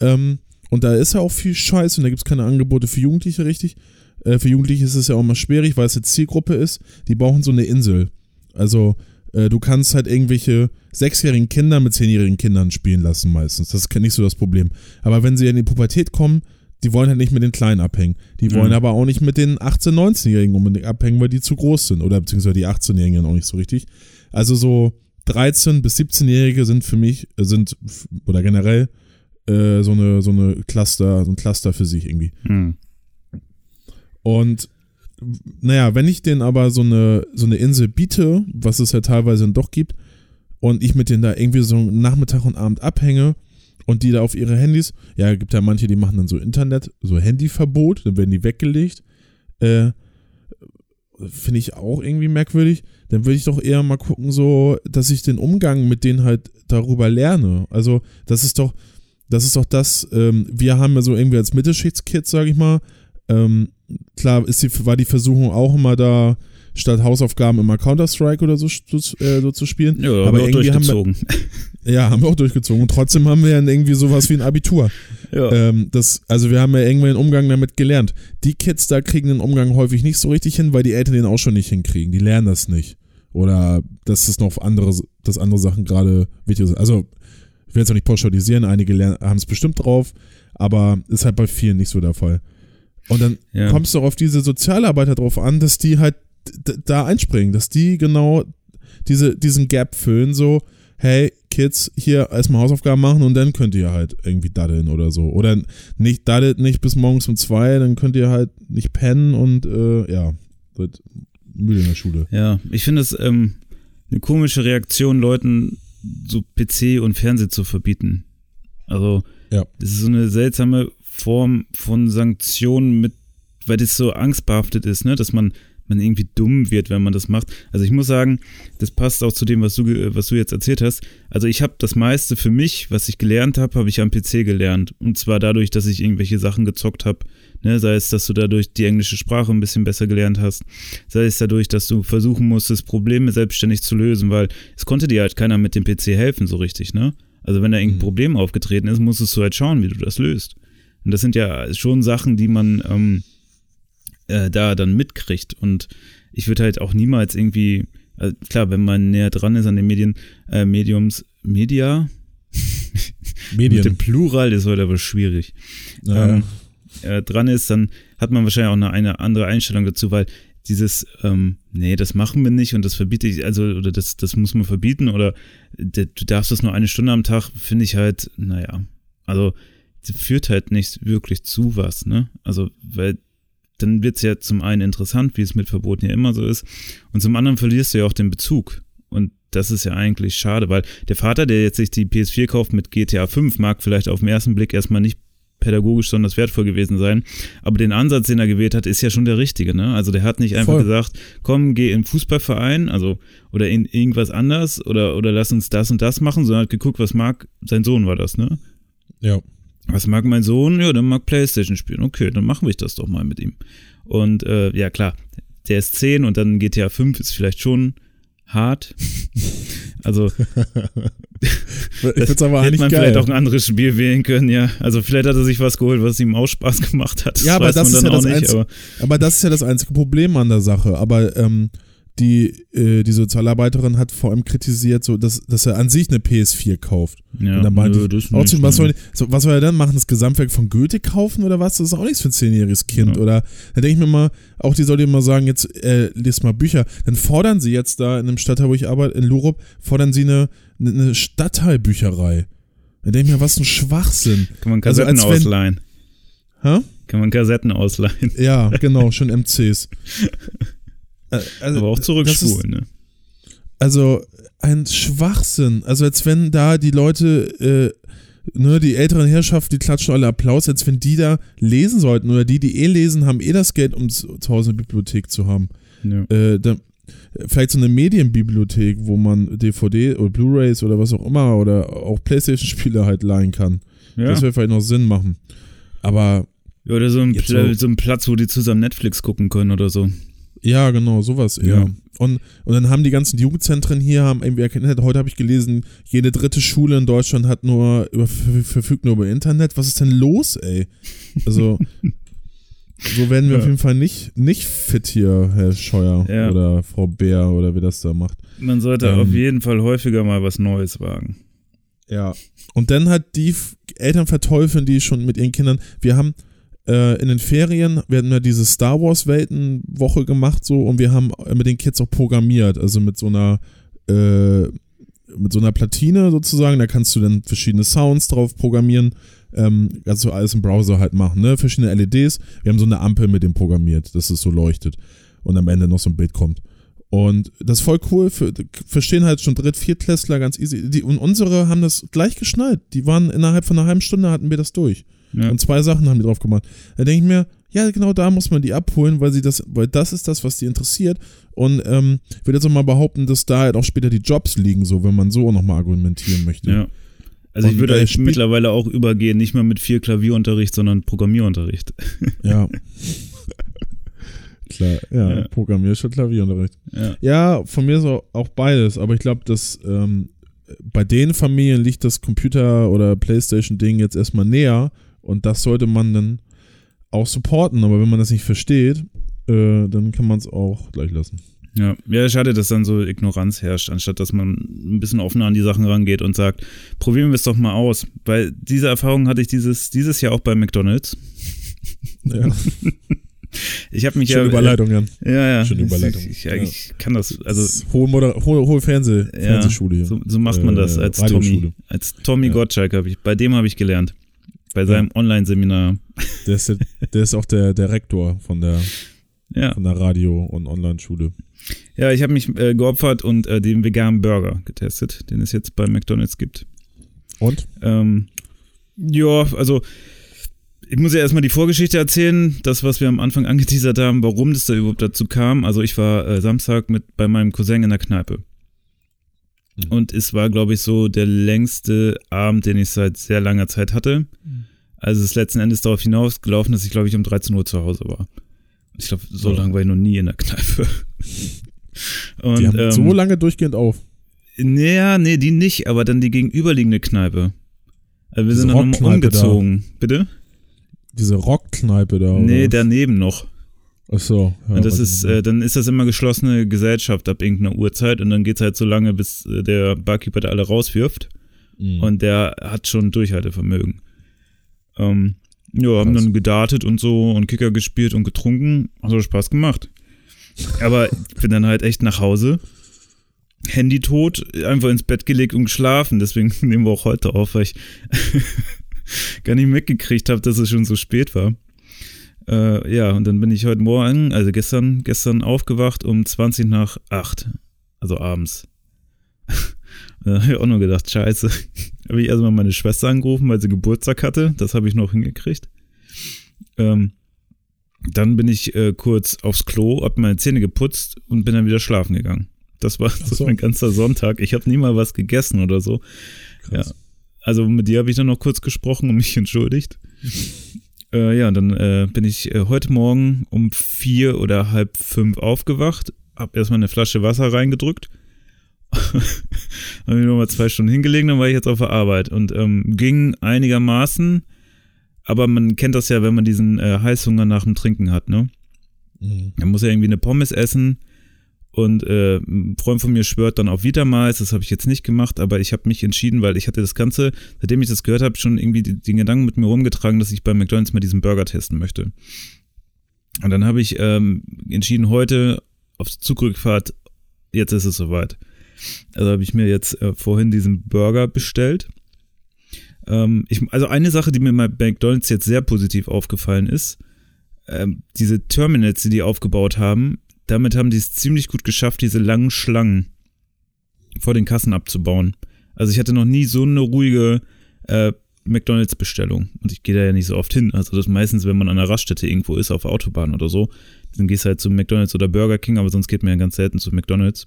Ähm, und da ist ja auch viel Scheiße und da gibt es keine Angebote für Jugendliche richtig. Äh, für Jugendliche ist es ja auch mal schwierig, weil es eine Zielgruppe ist. Die brauchen so eine Insel. Also äh, du kannst halt irgendwelche sechsjährigen Kinder mit zehnjährigen Kindern spielen lassen meistens. Das ist nicht so das Problem. Aber wenn sie in die Pubertät kommen, die wollen halt nicht mit den Kleinen abhängen. Die wollen Mhm. aber auch nicht mit den 18-, 19-Jährigen unbedingt abhängen, weil die zu groß sind. Oder beziehungsweise die 18-Jährigen auch nicht so richtig. Also so 13- bis 17-Jährige sind für mich, äh, sind, oder generell, äh, so eine, so eine Cluster, so ein Cluster für sich irgendwie. Hm. Und naja, wenn ich denen aber so eine, so eine Insel biete, was es ja teilweise doch gibt, und ich mit denen da irgendwie so Nachmittag und Abend abhänge und die da auf ihre Handys, ja, gibt ja manche, die machen dann so Internet, so Handyverbot, dann werden die weggelegt. Äh, Finde ich auch irgendwie merkwürdig. Dann würde ich doch eher mal gucken, so, dass ich den Umgang mit denen halt darüber lerne. Also, das ist doch, das ist doch das, ähm, wir haben ja so irgendwie als Mittelschichtskids, sage ich mal, ähm, klar ist die, war die Versuchung auch immer da, statt Hausaufgaben immer Counter-Strike oder so, äh, so zu spielen. Ja, Aber aber auch irgendwie haben wir- durchgezogen. [LAUGHS] Ja, haben wir auch durchgezogen. Und trotzdem haben wir ja irgendwie sowas wie ein Abitur. ja. Ähm, das, also wir haben ja irgendwann den Umgang damit gelernt. Die Kids da kriegen den Umgang häufig nicht so richtig hin, weil die Eltern den auch schon nicht hinkriegen. Die lernen das nicht. Oder dass es noch andere, dass andere Sachen gerade wichtig sind. Also, ich will jetzt auch nicht pauschalisieren, einige haben es bestimmt drauf, aber ist halt bei vielen nicht so der Fall. Und dann Ja. kommst du auch auf diese Sozialarbeiter drauf an, dass die halt da einspringen, dass die genau diese, diesen Gap füllen, so, hey, Kids, hier erstmal Hausaufgaben machen und dann könnt ihr halt irgendwie daddeln oder so. Oder nicht daddelt nicht bis morgens um zwei, dann könnt ihr halt nicht pennen und äh, ja, seid müde in der Schule. Ja, ich finde es ähm, eine komische Reaktion, Leuten so PC und Fernsehen zu verbieten. Also, Ja. das ist so eine seltsame Form von Sanktionen mit, weil das so angstbehaftet ist, ne, dass man man irgendwie dumm wird, wenn man das macht. Also ich muss sagen, das passt auch zu dem, was du was du jetzt erzählt hast. Also ich habe das meiste für mich, was ich gelernt habe, habe ich am PC gelernt und zwar dadurch, dass ich irgendwelche Sachen gezockt habe. Ne, sei es, dass du dadurch die englische Sprache ein bisschen besser gelernt hast, sei es dadurch, dass du versuchen musstest, Probleme selbstständig zu lösen, weil es konnte dir halt keiner mit dem PC helfen so richtig, ne? Also wenn da irgendein Mhm. Problem aufgetreten ist, musstest du halt schauen, wie du das löst. Und das sind ja schon Sachen, die man ähm, äh, da dann mitkriegt. Und ich würde halt auch niemals irgendwie, also klar, wenn man näher dran ist an den Medien, äh, Mediums, Media, [LAUGHS] mit dem Medien. Plural ist heute aber schwierig Ja. ähm, äh, dran ist, dann hat man wahrscheinlich auch eine, eine andere Einstellung dazu, weil dieses, ähm, nee, das machen wir nicht und das verbiete ich, also, oder das, das muss man verbieten oder d- du darfst das nur eine Stunde am Tag, finde ich halt, naja, also führt halt nicht wirklich zu was, ne? Also, weil dann wird's ja zum einen interessant, wie es mit Verboten ja immer so ist, und zum anderen verlierst du ja auch den Bezug. Und das ist ja eigentlich schade, weil der Vater, der jetzt sich die PS4 kauft mit GTA 5, mag vielleicht auf den ersten Blick erstmal nicht pädagogisch besonders wertvoll gewesen sein. Aber den Ansatz, den er gewählt hat, ist ja schon der richtige, ne? Also der hat nicht einfach Voll. gesagt, komm, geh in Fußballverein, also oder in irgendwas anders oder, oder lass uns das und das machen, sondern hat geguckt, was mag, sein Sohn war das, ne? ja. Was mag mein Sohn? Ja, der mag Playstation spielen. Okay, dann machen wir das doch mal mit ihm. Und äh, ja, klar, der ist 10 und dann GTA 5 ist vielleicht schon hart. [LAUGHS] Also [LAUGHS] Ich das aber hätte man geil. vielleicht auch ein anderes Spiel wählen können, ja. Also vielleicht hat er sich was geholt, was ihm auch Spaß [LAUGHS] gemacht hat. Ja, aber weiß das man ist dann ja auch das nicht, Einzige- aber Aber das ist ja das einzige Problem an der Sache. Aber ähm, die, äh, die Sozialarbeiterin hat vor allem kritisiert, so, dass, dass er an sich eine PS4 kauft. Ja, und dann meinte nö, ich, nicht, was, soll, so, was soll er dann machen? Das Gesamtwerk von Goethe kaufen oder was? Das ist auch nichts für ein zehnjähriges Kind. Ja. Oder da denke ich mir mal, auch die soll dir mal sagen, jetzt äh, lies mal Bücher. Dann fordern sie jetzt da in einem Stadtteil, wo ich arbeite, in Lurup, fordern sie eine, eine, Stadtteilbücherei. Da denke ich mir, was ein Schwachsinn. Kann man Also Kassetten als wenn- ausleihen. Hä? Kann man Kassetten ausleihen. Ja, genau, schon MCs. [LAUGHS] Äh, also, Aber auch zurückspulen, ne? Also ein Schwachsinn. Also als wenn da die Leute, äh, ne, die älteren Herrschaften, die klatschen alle Applaus, als wenn die da lesen sollten. Oder die, die eh lesen, haben eh das Geld, um zu Hause eine Bibliothek zu haben. Ja. Äh, da, vielleicht so eine Medienbibliothek, wo man DVD oder Blu-Rays oder was auch immer oder auch Playstation-Spiele halt leihen kann. ja. Das wäre vielleicht noch Sinn machen. Aber Ja, Oder so ein, so- so ein Platz, wo die zusammen Netflix gucken können oder so. Ja, genau, sowas eher. Ja. Und, und dann haben die ganzen Jugendzentren hier, haben irgendwie erkannt, heute habe ich gelesen, jede dritte Schule in Deutschland hat nur, über, ver- verfügt nur über Internet. Was ist denn los, ey? Also, [LAUGHS] so werden wir Ja. auf jeden Fall nicht, nicht fit hier, Herr Scheuer Ja. oder Frau Bär oder wer das da macht. Man sollte Ähm. auf jeden Fall häufiger mal was Neues wagen. Ja. Und dann hat die Eltern verteufeln die schon mit ihren Kindern. Wir haben äh, in den Ferien, wir hatten ja diese Star Wars Welten Woche gemacht so und wir haben äh, mit den Kids auch programmiert, also mit so einer äh, mit so einer Platine sozusagen, da kannst du dann verschiedene Sounds drauf programmieren, ähm, kannst du alles im Browser halt machen, ne, verschiedene LEDs. Wir haben so eine Ampel mit dem programmiert, dass es so leuchtet und am Ende noch so ein Bild kommt. Und das ist voll cool, für, verstehen halt schon Dritt-, Viertklässler ganz easy. Die, und unsere haben das gleich geschnallt. Die waren innerhalb von einer halben Stunde hatten wir das durch. Ja. Und zwei Sachen haben die drauf gemacht. Da denke ich mir, ja, genau da muss man die abholen, weil sie das, weil das ist das, was die interessiert. Und ähm, ich würde jetzt auch mal behaupten, dass da halt auch später die Jobs liegen, so wenn man so nochmal argumentieren möchte. Ja. Also ich Und, würde äh, eigentlich Spiel- mittlerweile auch übergehen, nicht mehr mit viel Klavierunterricht, sondern Programmierunterricht. [LAUGHS] Ja. Klar, ja, Ja. Programmier schon Klavierunterricht. Ja. Ja, von mir so auch beides, aber ich glaube, dass ähm, bei den Familien liegt das Computer- oder Playstation-Ding jetzt erstmal näher und das sollte man dann auch supporten, aber wenn man das nicht versteht, äh, dann kann man es auch gleich lassen. Ja. ja, schade, dass dann so Ignoranz herrscht, anstatt dass man ein bisschen offener an die Sachen rangeht und sagt, probieren wir es doch mal aus. Weil diese Erfahrung hatte ich dieses, dieses Jahr auch bei McDonalds. Ja, [LAUGHS] Ich habe mich schöne ja. Überleitung, Jan. Ja, ja. Schöne Überleitung. Ich, ich, ja. ich kann das, also Das hohe, Moder hohe, hohe Fernseh Ja, Fernsehschule hier. so, so macht man das Äh, als. Tommy. Als Tommy Ja. Gottschalk habe ich, bei dem habe ich gelernt. Bei seinem Online-Seminar. Der ist, der, der ist auch der, der Rektor von der, Ja. von der Radio- und Online-Schule. Ja, ich habe mich äh, geopfert und äh, den veganen Burger getestet, den es jetzt bei McDonalds gibt. Und? Ähm, ja, also ich muss ja erstmal die Vorgeschichte erzählen, das, was wir am Anfang [LAUGHS] angeteasert haben, warum das da überhaupt dazu kam. Also ich war äh, Samstag mit bei meinem Cousin in der Kneipe. Mhm. Und es war, glaube ich, so der längste Abend, den ich seit sehr langer Zeit hatte. Also es ist letzten Endes darauf hinausgelaufen, dass ich, glaube ich, um 13 Uhr zu Hause war. Ich glaube, so Ja. lange war ich noch nie in der Kneipe. [LAUGHS] Und, Die haben ähm, so lange durchgehend auf. naja, nee, die nicht, aber dann die gegenüberliegende Kneipe. Also wir Diese sind dann nochmal Rockkneipe da. umgezogen. Bitte? Diese Rockkneipe da. Nee, oder? daneben noch. Ach so. Ja, und das ist, äh, dann ist das immer geschlossene Gesellschaft ab irgendeiner Uhrzeit und dann geht's halt so lange, bis äh, der Barkeeper da alle rauswirft. Mhm. Und der hat schon Durchhaltevermögen. Ähm, ja, haben Krass. dann gedartet und so und Kicker gespielt und getrunken. Hat so Spaß gemacht. Aber ich bin dann halt echt nach Hause. Handy tot, einfach ins Bett gelegt und geschlafen. Deswegen [LAUGHS] nehmen wir auch heute auf, weil ich [LAUGHS] gar nicht mitgekriegt habe, dass es schon so spät war. Äh, ja, und dann bin ich heute Morgen, also gestern, gestern aufgewacht um 20 nach 8. Also abends. [LAUGHS] Da habe ich auch nur gedacht, scheiße. [LAUGHS] habe ich erstmal meine Schwester angerufen, weil sie Geburtstag hatte. Das habe ich noch hingekriegt. Ähm, dann bin ich äh, kurz aufs Klo, hab meine Zähne geputzt und bin dann wieder schlafen gegangen. Das war [LAUGHS] so so. mein ganzer Sonntag. Ich habe nie mal was gegessen oder so. Krass. Also mit dir habe ich dann noch kurz gesprochen und mich entschuldigt. Äh, ja, dann äh, bin ich äh, heute Morgen um vier oder halb fünf aufgewacht, hab erstmal eine Flasche Wasser reingedrückt. [LAUGHS] habe mich nochmal zwei Stunden hingelegt, dann war ich jetzt auf der Arbeit und ähm, ging einigermaßen, aber man kennt das ja, wenn man diesen äh, Heißhunger nach dem Trinken hat, ne? Mhm. Man muss ja irgendwie eine Pommes essen Und äh, ein Freund von mir schwört dann auf Vitamais, das habe ich jetzt nicht gemacht, aber ich habe mich entschieden, weil ich hatte das Ganze, seitdem ich das gehört habe, schon irgendwie den Gedanken mit mir rumgetragen, dass ich bei McDonalds mal diesen Burger testen möchte. Und dann habe ich ähm, entschieden, heute auf Zugrückfahrt, jetzt ist es soweit. Also habe ich mir jetzt äh, vorhin diesen Burger bestellt. Ähm, ich, also eine Sache, die mir bei McDonalds jetzt sehr positiv aufgefallen ist, ähm, diese Terminals, die die aufgebaut haben, damit haben die es ziemlich gut geschafft, diese langen Schlangen vor den Kassen abzubauen. Also ich hatte noch nie so eine ruhige äh, McDonalds-Bestellung. Und ich gehe da ja nicht so oft hin. Also das meistens, wenn man an einer Raststätte irgendwo ist, auf Autobahn oder so, dann gehst du halt zu McDonalds oder Burger King, aber sonst geht man ja ganz selten zu McDonalds.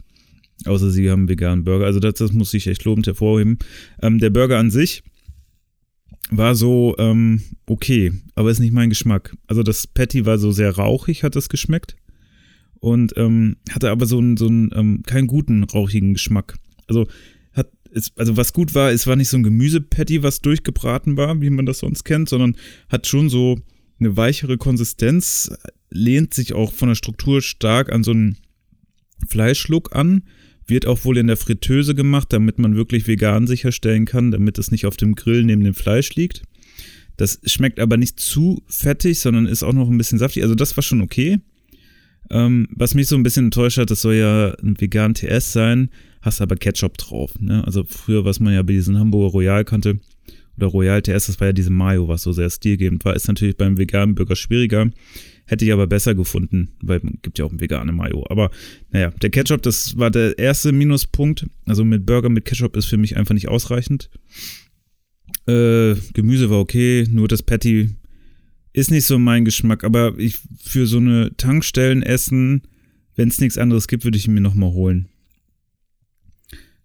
Außer sie haben veganen Burger. Also das, das muss ich echt lobend hervorheben. Ähm, der Burger an sich war so ähm, okay, aber ist nicht mein Geschmack. Also das Patty war so sehr rauchig, hat das geschmeckt und ähm, hatte aber so einen, so einen ähm, keinen guten rauchigen Geschmack. Also hat es, also was gut war, es war nicht so ein Gemüsepatty, was durchgebraten war, wie man das sonst kennt, sondern hat schon so eine weichere Konsistenz, lehnt sich auch von der Struktur stark an so einen Fleischschluck an, wird auch wohl in der Fritteuse gemacht, damit man wirklich vegan sicherstellen kann, damit es nicht auf dem Grill neben dem Fleisch liegt. Das schmeckt aber nicht zu fettig, sondern ist auch noch ein bisschen saftig. Also das war schon okay. Ähm, was mich so ein bisschen enttäuscht hat, das soll ja ein vegan TS sein, hast aber Ketchup drauf. Ne? Also früher, was man ja bei diesen Hamburger Royal kannte, oder Royal TS, das war ja diese Mayo, was so sehr stilgebend war, ist natürlich beim veganen Burger schwieriger. Hätte ich aber besser gefunden, weil es gibt ja auch ein vegane Mayo. Aber naja, der Ketchup, das war der erste Minuspunkt. Also mit Burger mit Ketchup ist für mich einfach nicht ausreichend. Äh, Gemüse war okay, nur das Patty ist nicht so mein Geschmack, aber ich für so eine Tankstellen-Essen, wenn es nichts anderes gibt, würde ich ihn mir nochmal holen.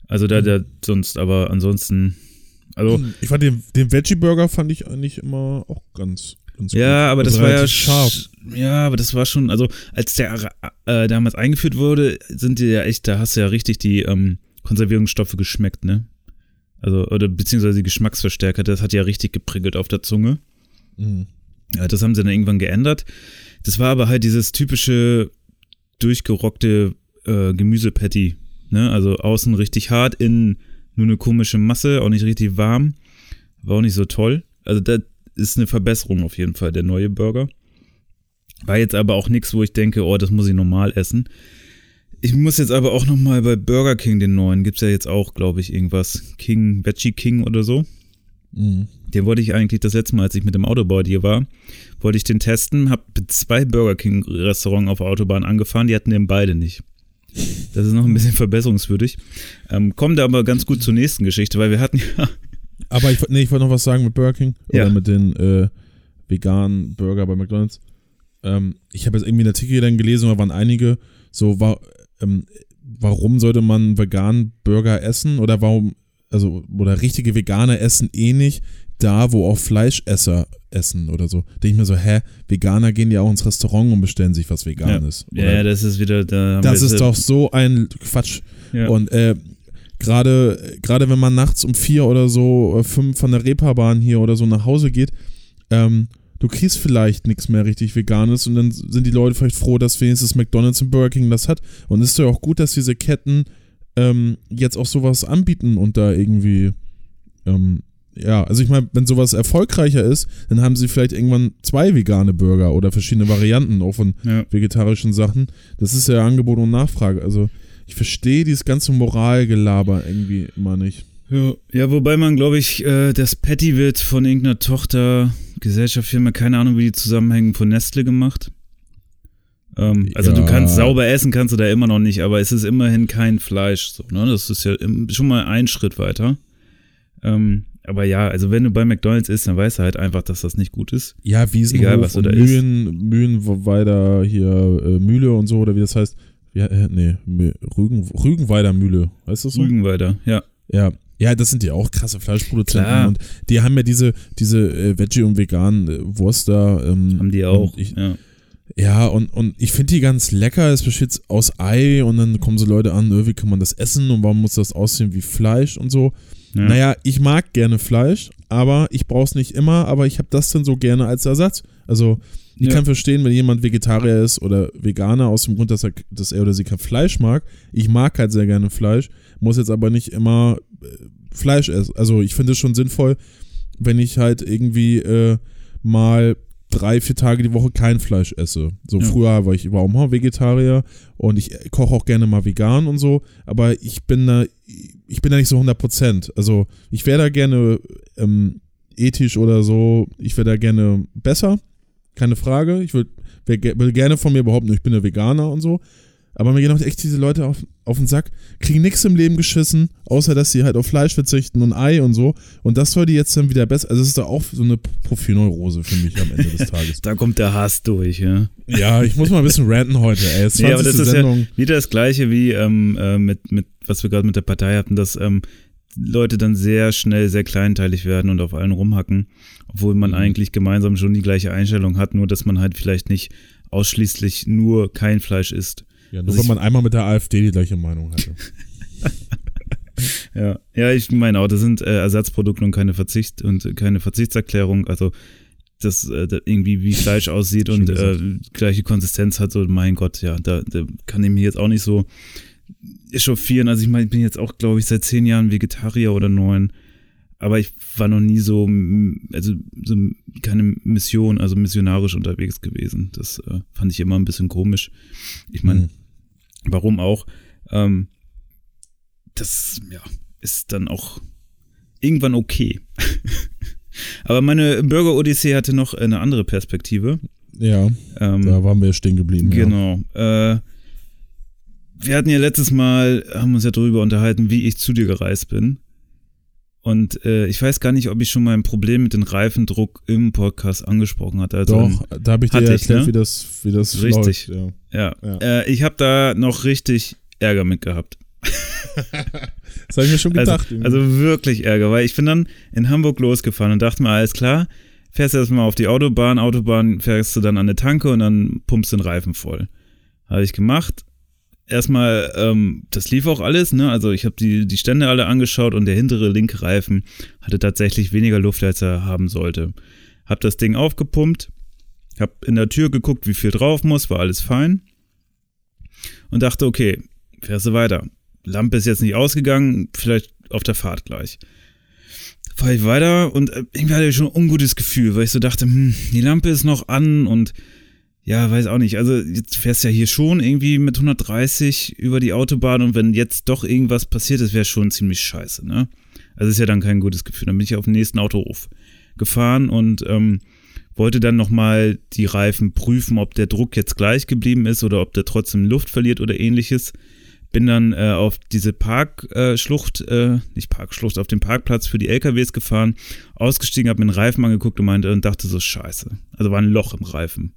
Also da, da sonst, aber ansonsten, also. Hm, ich fand den, den Veggie-Burger fand ich eigentlich immer auch ganz, ganz Ja, gut. aber das Also war ja scharf. Ja, aber das war schon, also als der äh, damals eingeführt wurde, sind die ja echt, da hast du ja richtig die ähm, Konservierungsstoffe geschmeckt, ne? Also, oder beziehungsweise die Geschmacksverstärker, das hat ja richtig geprickelt auf der Zunge. Mhm. Das haben sie dann irgendwann geändert. Das war aber halt dieses typische durchgerockte äh, Gemüsepatty. Ne? Also außen richtig hart, innen nur eine komische Masse, auch nicht richtig warm. War auch nicht so toll. Also das ist eine Verbesserung auf jeden Fall, der neue Burger. War jetzt aber auch nichts, wo ich denke, oh, das muss ich normal essen. Ich muss jetzt aber auch nochmal bei Burger King den neuen, gibt's ja jetzt auch, glaube ich, irgendwas. King, Veggie King oder so. Mhm. Den wollte ich eigentlich das letzte Mal, als ich mit dem Autobau hier war, wollte ich den testen, habe zwei Burger King Restaurants auf der Autobahn angefahren, die hatten den beide nicht. Das ist noch ein bisschen verbesserungswürdig. Ähm, kommt aber ganz gut zur nächsten Geschichte, weil wir hatten ja, [LAUGHS] Aber ich, nee, ich wollte noch was sagen mit Burger King Ja. oder mit den äh, veganen Burger bei McDonalds. Ähm, ich habe jetzt irgendwie einen Artikel dann gelesen, da waren einige so, war, ähm, warum sollte man veganen Burger essen oder warum, also, oder richtige Veganer essen eh nicht da, wo auch Fleischesser essen oder so. Denke ich mir so, hä, Veganer gehen ja auch ins Restaurant und bestellen sich was Veganes. Oder ja, das ist wieder, da das ist doch so ein Quatsch. ja. Und äh, gerade gerade wenn man nachts um vier oder so äh, fünf von der Reeperbahn hier oder so nach Hause geht, ähm, du kriegst vielleicht nichts mehr richtig Veganes und dann sind die Leute vielleicht froh, dass wenigstens McDonalds und Burger King das hat. Und es ist ja auch gut, dass diese Ketten ähm, jetzt auch sowas anbieten und da irgendwie ähm, ja, also ich meine, wenn sowas erfolgreicher ist, dann haben sie vielleicht irgendwann zwei vegane Burger oder verschiedene Varianten auch von ja. vegetarischen Sachen. Das ist ja Angebot und Nachfrage. Also ich verstehe dieses ganze Moralgelaber irgendwie immer nicht. Ja, ja, wobei man, glaube ich, äh, das Patty wird von irgendeiner Tochter, Gesellschaftsfirma, keine Ahnung, wie die zusammenhängen, von Nestle gemacht. Ähm, also Ja. du kannst sauber essen, kannst du da immer noch nicht, aber es ist immerhin kein Fleisch. So, ne? Das ist ja schon mal ein Schritt weiter. Ähm, aber ja, also wenn du bei McDonalds isst, dann weißt du halt einfach, dass das nicht gut ist. Ja, Wiesenhof Egal, was du da Mühlen, Mühlenweider hier, äh, Mühle und so, oder wie das heißt. Ja, äh, nee, Rügen, Rügenweider Mühle, weißt du das so? Rügen weiter, ja. Ja. Ja, das sind ja auch krasse Fleischproduzenten Klar. und die haben ja diese, diese äh, Veggie- und veganen äh, Wurst da. Ähm, Haben die auch. Ich, ja. Ja, und, und ich finde die ganz lecker. Es besteht aus Ei und dann kommen so Leute an, äh, wie kann man das essen und warum muss das aussehen wie Fleisch und so. Ja. Naja, ich mag gerne Fleisch, aber ich brauche es nicht immer, aber ich habe das dann so gerne als Ersatz. Also ich Ja. kann verstehen, wenn jemand Vegetarier ist oder Veganer aus dem Grund, dass er, dass er oder sie kein Fleisch mag. Ich mag halt sehr gerne Fleisch, muss jetzt aber nicht immer äh, Fleisch essen. Also ich finde es schon sinnvoll, wenn ich halt irgendwie äh, mal drei, vier Tage die Woche kein Fleisch esse. So Ja. früher war ich auch mal Vegetarier und ich koche auch gerne mal vegan und so, aber ich bin da, ich bin da nicht so 100 Prozent. Also ich wäre da gerne ähm, ethisch oder so, ich wäre da gerne besser, keine Frage. Ich will gerne von mir behaupten, ich bin der Veganer und so. Aber mir gehen auch echt diese Leute auf, auf den Sack, kriegen nichts im Leben geschissen, außer dass sie halt auf Fleisch verzichten und Ei und so. Und das soll die jetzt dann wieder besser. Also, es ist doch auch so eine Profilneurose für mich am Ende des [LAUGHS] Tages. Da kommt der Hass durch, ja. ja, ich muss mal ein bisschen ranten heute, ey. [LAUGHS] Ist Nee, aber das 20. ist Sendung. ja wieder das Gleiche wie ähm, äh, mit, mit, was wir gerade mit der Partei hatten, dass ähm, Leute dann sehr schnell sehr kleinteilig werden und auf allen rumhacken, obwohl man Mhm. eigentlich gemeinsam schon die gleiche Einstellung hat, nur dass man halt vielleicht nicht ausschließlich nur kein Fleisch isst. Ja, nur Also wenn man einmal mit der AfD die gleiche Meinung hatte. [LAUGHS] Ja, ja, ich meine auch, das sind äh, Ersatzprodukte und keine Verzicht und keine Verzichtserklärung. Also das, äh, da irgendwie wie Fleisch aussieht und äh, gleiche Konsistenz hat, so mein Gott, ja, da, da kann ich mich jetzt auch nicht so echauffieren. Also ich meine, ich bin jetzt auch, glaube ich, seit zehn Jahren Vegetarier oder neun. Aber ich war noch nie so, also so keine Mission, also missionarisch unterwegs gewesen. Das äh, fand ich immer ein bisschen komisch. Ich meine, Mhm. Warum auch? Ähm, das ja, ist dann auch irgendwann okay. [LAUGHS] Aber meine Bürger-Odyssee hatte noch eine andere Perspektive. Ja, Ähm, da waren wir stehen geblieben. Genau. Äh, wir hatten ja letztes Mal, haben uns ja darüber unterhalten, wie ich zu dir gereist bin. Und äh, ich weiß gar nicht, ob ich schon mal ein Problem mit dem Reifendruck im Podcast angesprochen hatte. Ja. Also Doch, da habe ich dir ja ich, erklärt, ne? wie das, wie das Richtig. läuft. Ja. Ja. Ja. Äh, ich habe da noch richtig Ärger mit gehabt. [LAUGHS] Das habe ich mir schon Also, gedacht. also wirklich Ärger, weil ich bin dann in Hamburg losgefahren und dachte mir, alles klar, fährst erstmal auf die Autobahn, Autobahn fährst du dann an eine Tanke und dann pumpst den Reifen voll. Habe ich gemacht. Erstmal, ähm, das lief auch alles, ne? Also ich habe die, die Stände alle angeschaut und der hintere linke Reifen hatte tatsächlich weniger Luft, als er haben sollte. Hab das Ding aufgepumpt, hab in der Tür geguckt, wie viel drauf muss, war alles fein. Und dachte, okay, fährst du weiter. Lampe ist jetzt nicht ausgegangen, vielleicht auf der Fahrt gleich. Fahre ich weiter und äh, irgendwie hatte ich schon ein ungutes Gefühl, weil ich so dachte, hm, die Lampe ist noch an und ja, weiß auch nicht. Also jetzt fährst du ja hier schon irgendwie mit 130 über die Autobahn und wenn jetzt doch irgendwas passiert, das wäre schon ziemlich scheiße, ne? Also ist ja dann kein gutes Gefühl. Dann bin ich auf den nächsten Autohof gefahren und ähm, wollte dann nochmal die Reifen prüfen, ob der Druck jetzt gleich geblieben ist oder ob der trotzdem Luft verliert oder ähnliches. Bin dann äh, auf diese Parkschlucht, äh, nicht Parkschlucht, auf den Parkplatz für die LKWs gefahren, ausgestiegen, habe mir den Reifen angeguckt und meinte und dachte so Scheiße. Also war ein Loch im Reifen.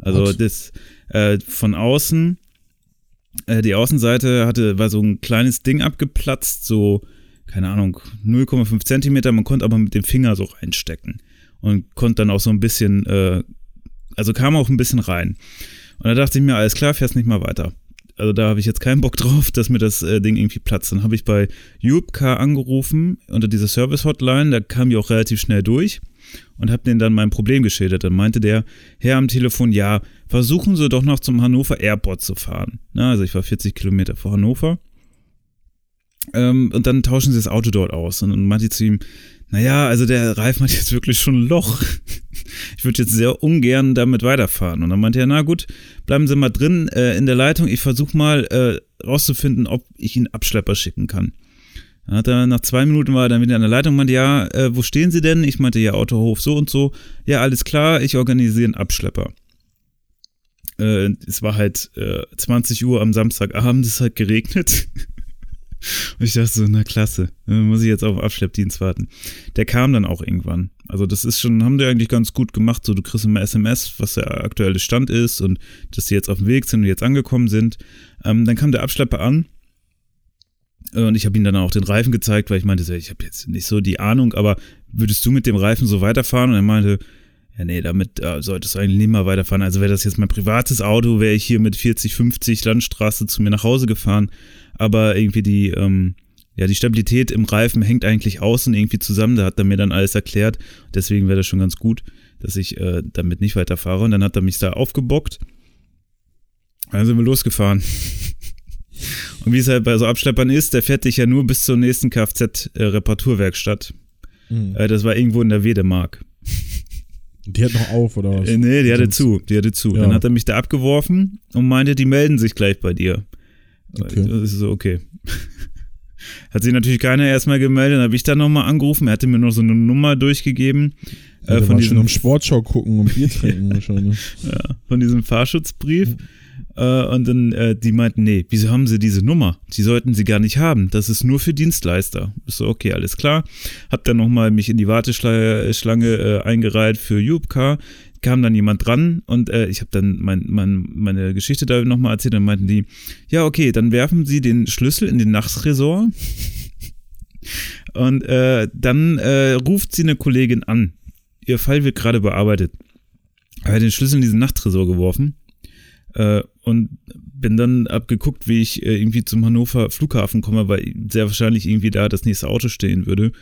Also What? das äh, von außen, äh, die Außenseite hatte war so ein kleines Ding abgeplatzt, so keine Ahnung 0,5 Zentimeter. Man konnte aber mit dem Finger so reinstecken und konnte dann auch so ein bisschen, äh, also kam auch ein bisschen rein. Und da dachte ich mir, alles klar, fährst nicht mal weiter. Also da habe ich jetzt keinen Bock [LAUGHS] drauf, dass mir das äh, Ding irgendwie platzt. Dann habe ich bei Jubka angerufen unter dieser Service-Hotline, da kam ich auch relativ schnell durch und habe denen dann mein Problem geschildert. Dann meinte der Herr am Telefon, ja, versuchen Sie doch noch zum Hannover Airport zu fahren. Na, also ich war 40 Kilometer vor Hannover. Ähm, und dann tauschen Sie das Auto dort aus. Und dann meinte ich zu ihm, naja, also der Reifen hat jetzt wirklich schon ein Loch. Ich würde jetzt sehr ungern damit weiterfahren. Und dann meinte er, na gut, bleiben Sie mal drin äh, in der Leitung. Ich versuche mal äh, rauszufinden, ob ich Ihnen Abschlepper schicken kann. Dann hat er nach zwei Minuten war er dann wieder an der Leitung und meinte, ja, äh, wo stehen Sie denn? Ich meinte, ja, Autohof so und so. Ja, alles klar, ich organisiere einen Abschlepper. Äh, es war halt äh, 20 Uhr am Samstagabend, [LAUGHS] es hat geregnet. Und ich dachte so, na klasse, dann muss ich jetzt auf Abschleppdienst warten. Der kam dann auch irgendwann. Also das ist schon, haben die eigentlich ganz gut gemacht. So, du kriegst immer SMS, was der aktuelle Stand ist und dass die jetzt auf dem Weg sind und jetzt angekommen sind. Ähm, dann kam der Abschlepper an und ich habe ihm dann auch den Reifen gezeigt, weil ich meinte, ich habe jetzt nicht so die Ahnung, aber würdest du mit dem Reifen so weiterfahren? Und er meinte, ja, nee, damit äh, solltest du eigentlich nicht mal weiterfahren. Also wäre das jetzt mein privates Auto, wäre ich hier mit 40, 50 Landstraße zu mir nach Hause gefahren. Aber irgendwie die, ähm, ja, die Stabilität im Reifen hängt eigentlich außen irgendwie zusammen. Da hat er mir dann alles erklärt. Deswegen wäre das schon ganz gut, dass ich äh, damit nicht weiterfahre. Und dann hat er mich da aufgebockt. Dann sind wir losgefahren. [LAUGHS] Und wie es halt bei so Abschleppern ist, der fährt dich ja nur bis zur nächsten Kfz-Reparaturwerkstatt. Mhm. Das war irgendwo in der Wedemark. Die hat noch auf, oder was? Äh, nee, die hatte zu. Die hatte zu. Ja. Dann hat er mich da abgeworfen und meinte, die melden sich gleich bei dir. Okay. Das ist so, okay. [LAUGHS] Hat sich natürlich keiner erstmal gemeldet, dann habe ich dann nochmal angerufen. Er hatte mir noch so eine Nummer durchgegeben. Ja, äh, von diesem, schon um Sportschau gucken und Bier [LAUGHS] trinken wahrscheinlich. Ja, von diesem Fahrschutzbrief. Äh, und dann, äh, die meinten, nee, wieso haben sie diese Nummer? Die sollten sie gar nicht haben. Das ist nur für Dienstleister. Ich so, okay, alles klar. Hab dann nochmal mich in die Warteschlange äh, eingereiht für Jubka kam dann jemand dran und äh, ich habe dann mein, mein, meine Geschichte da nochmal erzählt. Dann meinten die, ja, okay, dann werfen Sie den Schlüssel in den Nachtresort [LAUGHS] und äh, dann äh, ruft sie eine Kollegin an. Ihr Fall wird gerade bearbeitet. Ich habe den Schlüssel in diesen Nachttresor geworfen äh, und bin dann abgeguckt, wie ich äh, irgendwie zum Hannover Flughafen komme, weil sehr wahrscheinlich irgendwie da das nächste Auto stehen würde.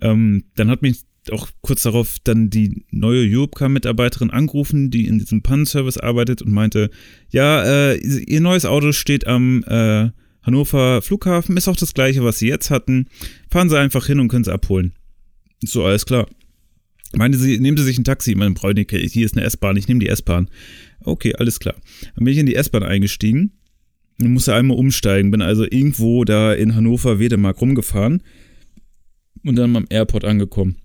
Ähm, dann hat mich auch kurz darauf dann die neue Europcar-Mitarbeiterin angerufen, die in diesem Pannenservice arbeitet und meinte, ja, äh, ihr neues Auto steht am äh, Hannover Flughafen, ist auch das gleiche, was sie jetzt hatten. Fahren Sie einfach hin und können es abholen. So, alles klar. Meinte sie, nehmen Sie sich ein Taxi. Meine Bräunike, hier ist eine S-Bahn, ich nehme die S-Bahn. Okay, alles klar. Dann bin ich in die S-Bahn eingestiegen und musste einmal umsteigen. Bin also irgendwo da in Hannover-Wedemark rumgefahren und dann am Airport angekommen.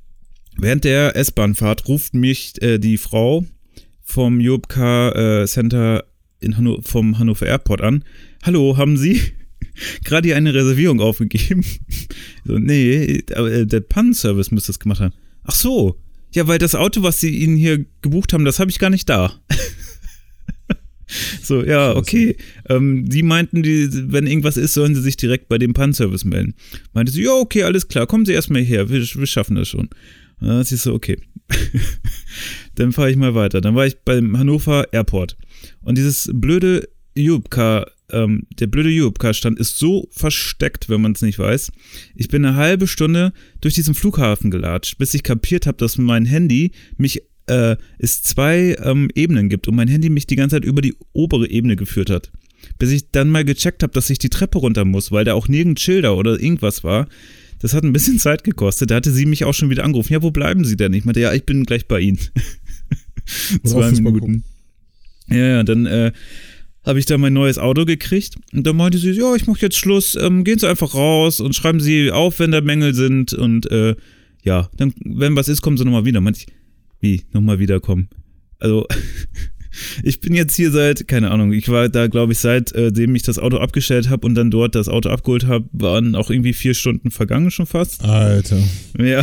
Während der S-Bahnfahrt ruft mich äh, die Frau vom Jobka äh, Center in Hanno vom Hannover Airport an. Hallo, haben Sie [LAUGHS] gerade hier eine Reservierung aufgegeben? [LAUGHS] so, nee, aber äh, der Pannenservice müsste es gemacht haben. Ach so, ja, weil das Auto, was Sie Ihnen hier gebucht haben, das habe ich gar nicht da. [LAUGHS] So, ja, okay. Ähm, die meinten, die, wenn irgendwas ist, sollen sie sich direkt bei dem Pannenservice melden. Meinte sie, ja, okay, alles klar, kommen Sie erstmal her, wir, wir schaffen das schon. Und dann dachte ich so, okay. [LAUGHS] dann fahre ich mal weiter. Dann war ich beim Hannover Airport. Und dieses blöde Jubka, ähm, der blöde Jubka-Stand ist so versteckt, wenn man es nicht weiß. Ich bin eine halbe Stunde durch diesen Flughafen gelatscht, bis ich kapiert habe, dass mein Handy mich äh, es zwei ähm, Ebenen gibt und mein Handy mich die ganze Zeit über die obere Ebene geführt hat. Bis ich dann mal gecheckt habe, dass ich die Treppe runter muss, weil da auch nirgend Schilder oder irgendwas war. Das hat ein bisschen Zeit gekostet. Da hatte sie mich auch schon wieder angerufen. Ja, wo bleiben Sie denn? Ich meinte, ja, ich bin gleich bei Ihnen. [LAUGHS] Zwei Minuten. Ja, ja, dann äh, habe ich da mein neues Auto gekriegt. Und dann meinte sie, ja, ich mache jetzt Schluss. Ähm, gehen Sie einfach raus und schreiben Sie auf, wenn da Mängel sind. Und äh, ja, dann, wenn was ist, kommen Sie nochmal wieder. Meinte ich, wie, nochmal wiederkommen? Also, [LAUGHS] ich bin jetzt hier seit, keine Ahnung, ich war da, glaube ich, seitdem äh, ich das Auto abgestellt habe und dann dort das Auto abgeholt habe, waren auch irgendwie vier Stunden vergangen schon fast. Alter. Ja.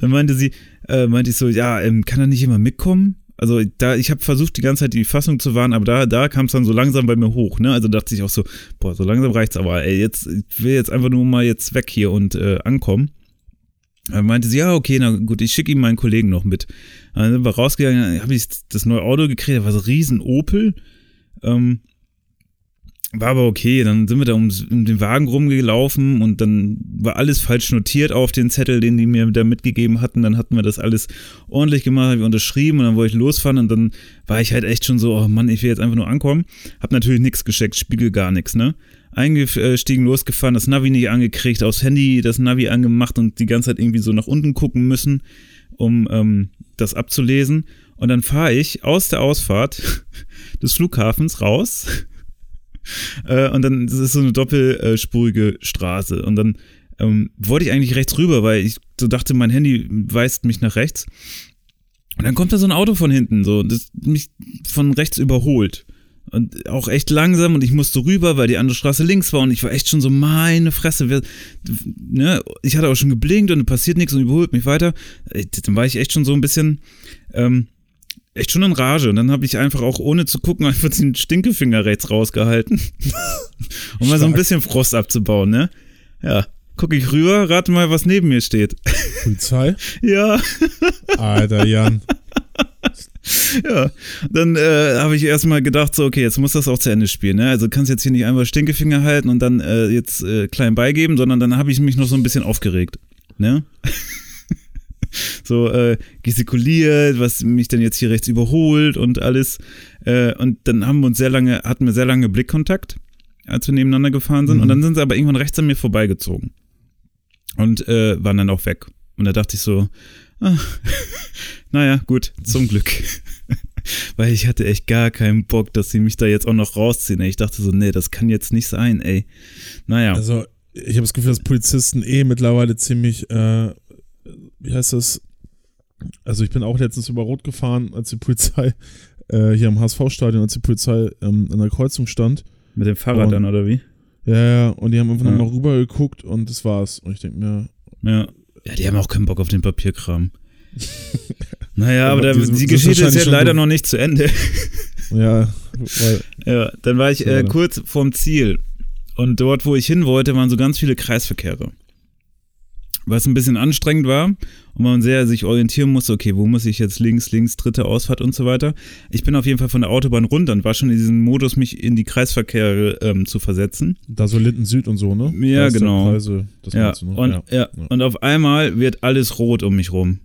dann meinte sie, äh, meinte ich so, ja, ähm, kann er nicht immer mitkommen? Also da, ich habe versucht, die ganze Zeit die Fassung zu wahren, aber da, da kam es dann so langsam bei mir hoch, ne? Also dachte ich auch so, boah, so langsam reicht's aber, ey, jetzt, ich will jetzt einfach nur mal jetzt weg hier und äh, ankommen. Dann meinte sie, ja, okay, na gut, ich schicke ihm meinen Kollegen noch mit. Dann sind wir rausgegangen, habe ich das neue Auto gekriegt, das war so ein riesen Opel. Ähm, war aber okay, dann sind wir da um, um, den Wagen rumgelaufen und dann war alles falsch notiert auf den Zettel, den die mir da mitgegeben hatten. Dann hatten wir das alles ordentlich gemacht, habe ich unterschrieben und dann wollte ich losfahren und dann war ich halt echt schon so, oh Mann, ich will jetzt einfach nur ankommen. Hab natürlich nichts gescheckt, Spiegel gar nichts, ne? Eingestiegen, losgefahren, das Navi nicht angekriegt, aufs Handy das Navi angemacht und die ganze Zeit irgendwie so nach unten gucken müssen, um ähm, das abzulesen. Und dann fahre ich aus der Ausfahrt [LAUGHS] des Flughafens raus. [LAUGHS] äh, und dann das ist so eine doppelspurige Straße. Und dann ähm, wollte ich eigentlich rechts rüber, weil ich so dachte, mein Handy weist mich nach rechts. Und dann kommt da so ein Auto von hinten, so, das mich von rechts überholt und auch echt langsam und ich musste rüber, weil die andere Straße links war und ich war echt schon so, meine Fresse, wer, ne, ich hatte auch schon geblinkt und passiert nichts und überholt mich weiter. Dann war ich echt schon so ein bisschen, ähm, echt schon in Rage und dann habe ich einfach auch ohne zu gucken [LAUGHS] einfach den Stinkefinger rechts rausgehalten, [LAUGHS] um mal so ein bisschen Frost abzubauen, ne? Ja, gucke ich rüber, rate mal, was neben mir steht. Polizei? [LAUGHS] ja. Alter, Jan. [LAUGHS] ja, dann äh, habe ich erstmal gedacht, so, okay, jetzt muss das auch zu Ende spielen. Ne? Also kannst jetzt hier nicht einfach Stinkefinger halten und dann äh, jetzt äh, klein beigeben, sondern dann habe ich mich noch so ein bisschen aufgeregt. Ne? [LAUGHS] so äh, gestikuliert, was mich dann jetzt hier rechts überholt und alles. Äh, und dann haben wir uns sehr lange, hatten wir sehr lange Blickkontakt, als wir nebeneinander gefahren sind. Mhm. Und dann sind sie aber irgendwann rechts an mir vorbeigezogen. Und äh, waren dann auch weg. Und da dachte ich so, ah, [LAUGHS] naja, gut, zum Glück. [LAUGHS] Weil ich hatte echt gar keinen Bock, dass sie mich da jetzt auch noch rausziehen. Ich dachte so, nee, das kann jetzt nicht sein, ey. Naja. Also, ich habe das Gefühl, dass Polizisten eh mittlerweile ziemlich äh, wie heißt das? Also ich bin auch letztens über Rot gefahren, als die Polizei äh, hier am HSV-Stadion, als die Polizei ähm, an der Kreuzung stand. Mit dem Fahrrad und, dann, oder wie? Ja, ja, und die haben einfach ja. nochmal rüber geguckt und das war's. Und ich denke mir. Ja. Ja, die haben auch keinen Bock auf den Papierkram. [LAUGHS] naja, aber der, die Geschichte ist ja leider noch nicht zu Ende. [LAUGHS] ja, weil, [LAUGHS] ja, dann war ich äh, kurz vorm Ziel. Und dort, wo ich hin wollte, waren so ganz viele Kreisverkehre was ein bisschen anstrengend war und man sehr sich orientieren musste, okay, wo muss ich jetzt links, links, dritte Ausfahrt und so weiter. Ich bin auf jeden Fall von der Autobahn runter und war schon in diesem Modus, mich in die Kreisverkehre ähm, zu versetzen. Da so Linden Süd und so, ne? Ja, genau. Kreise, ja. Du, ne? und, ja. Ja. und auf einmal wird alles rot um mich rum.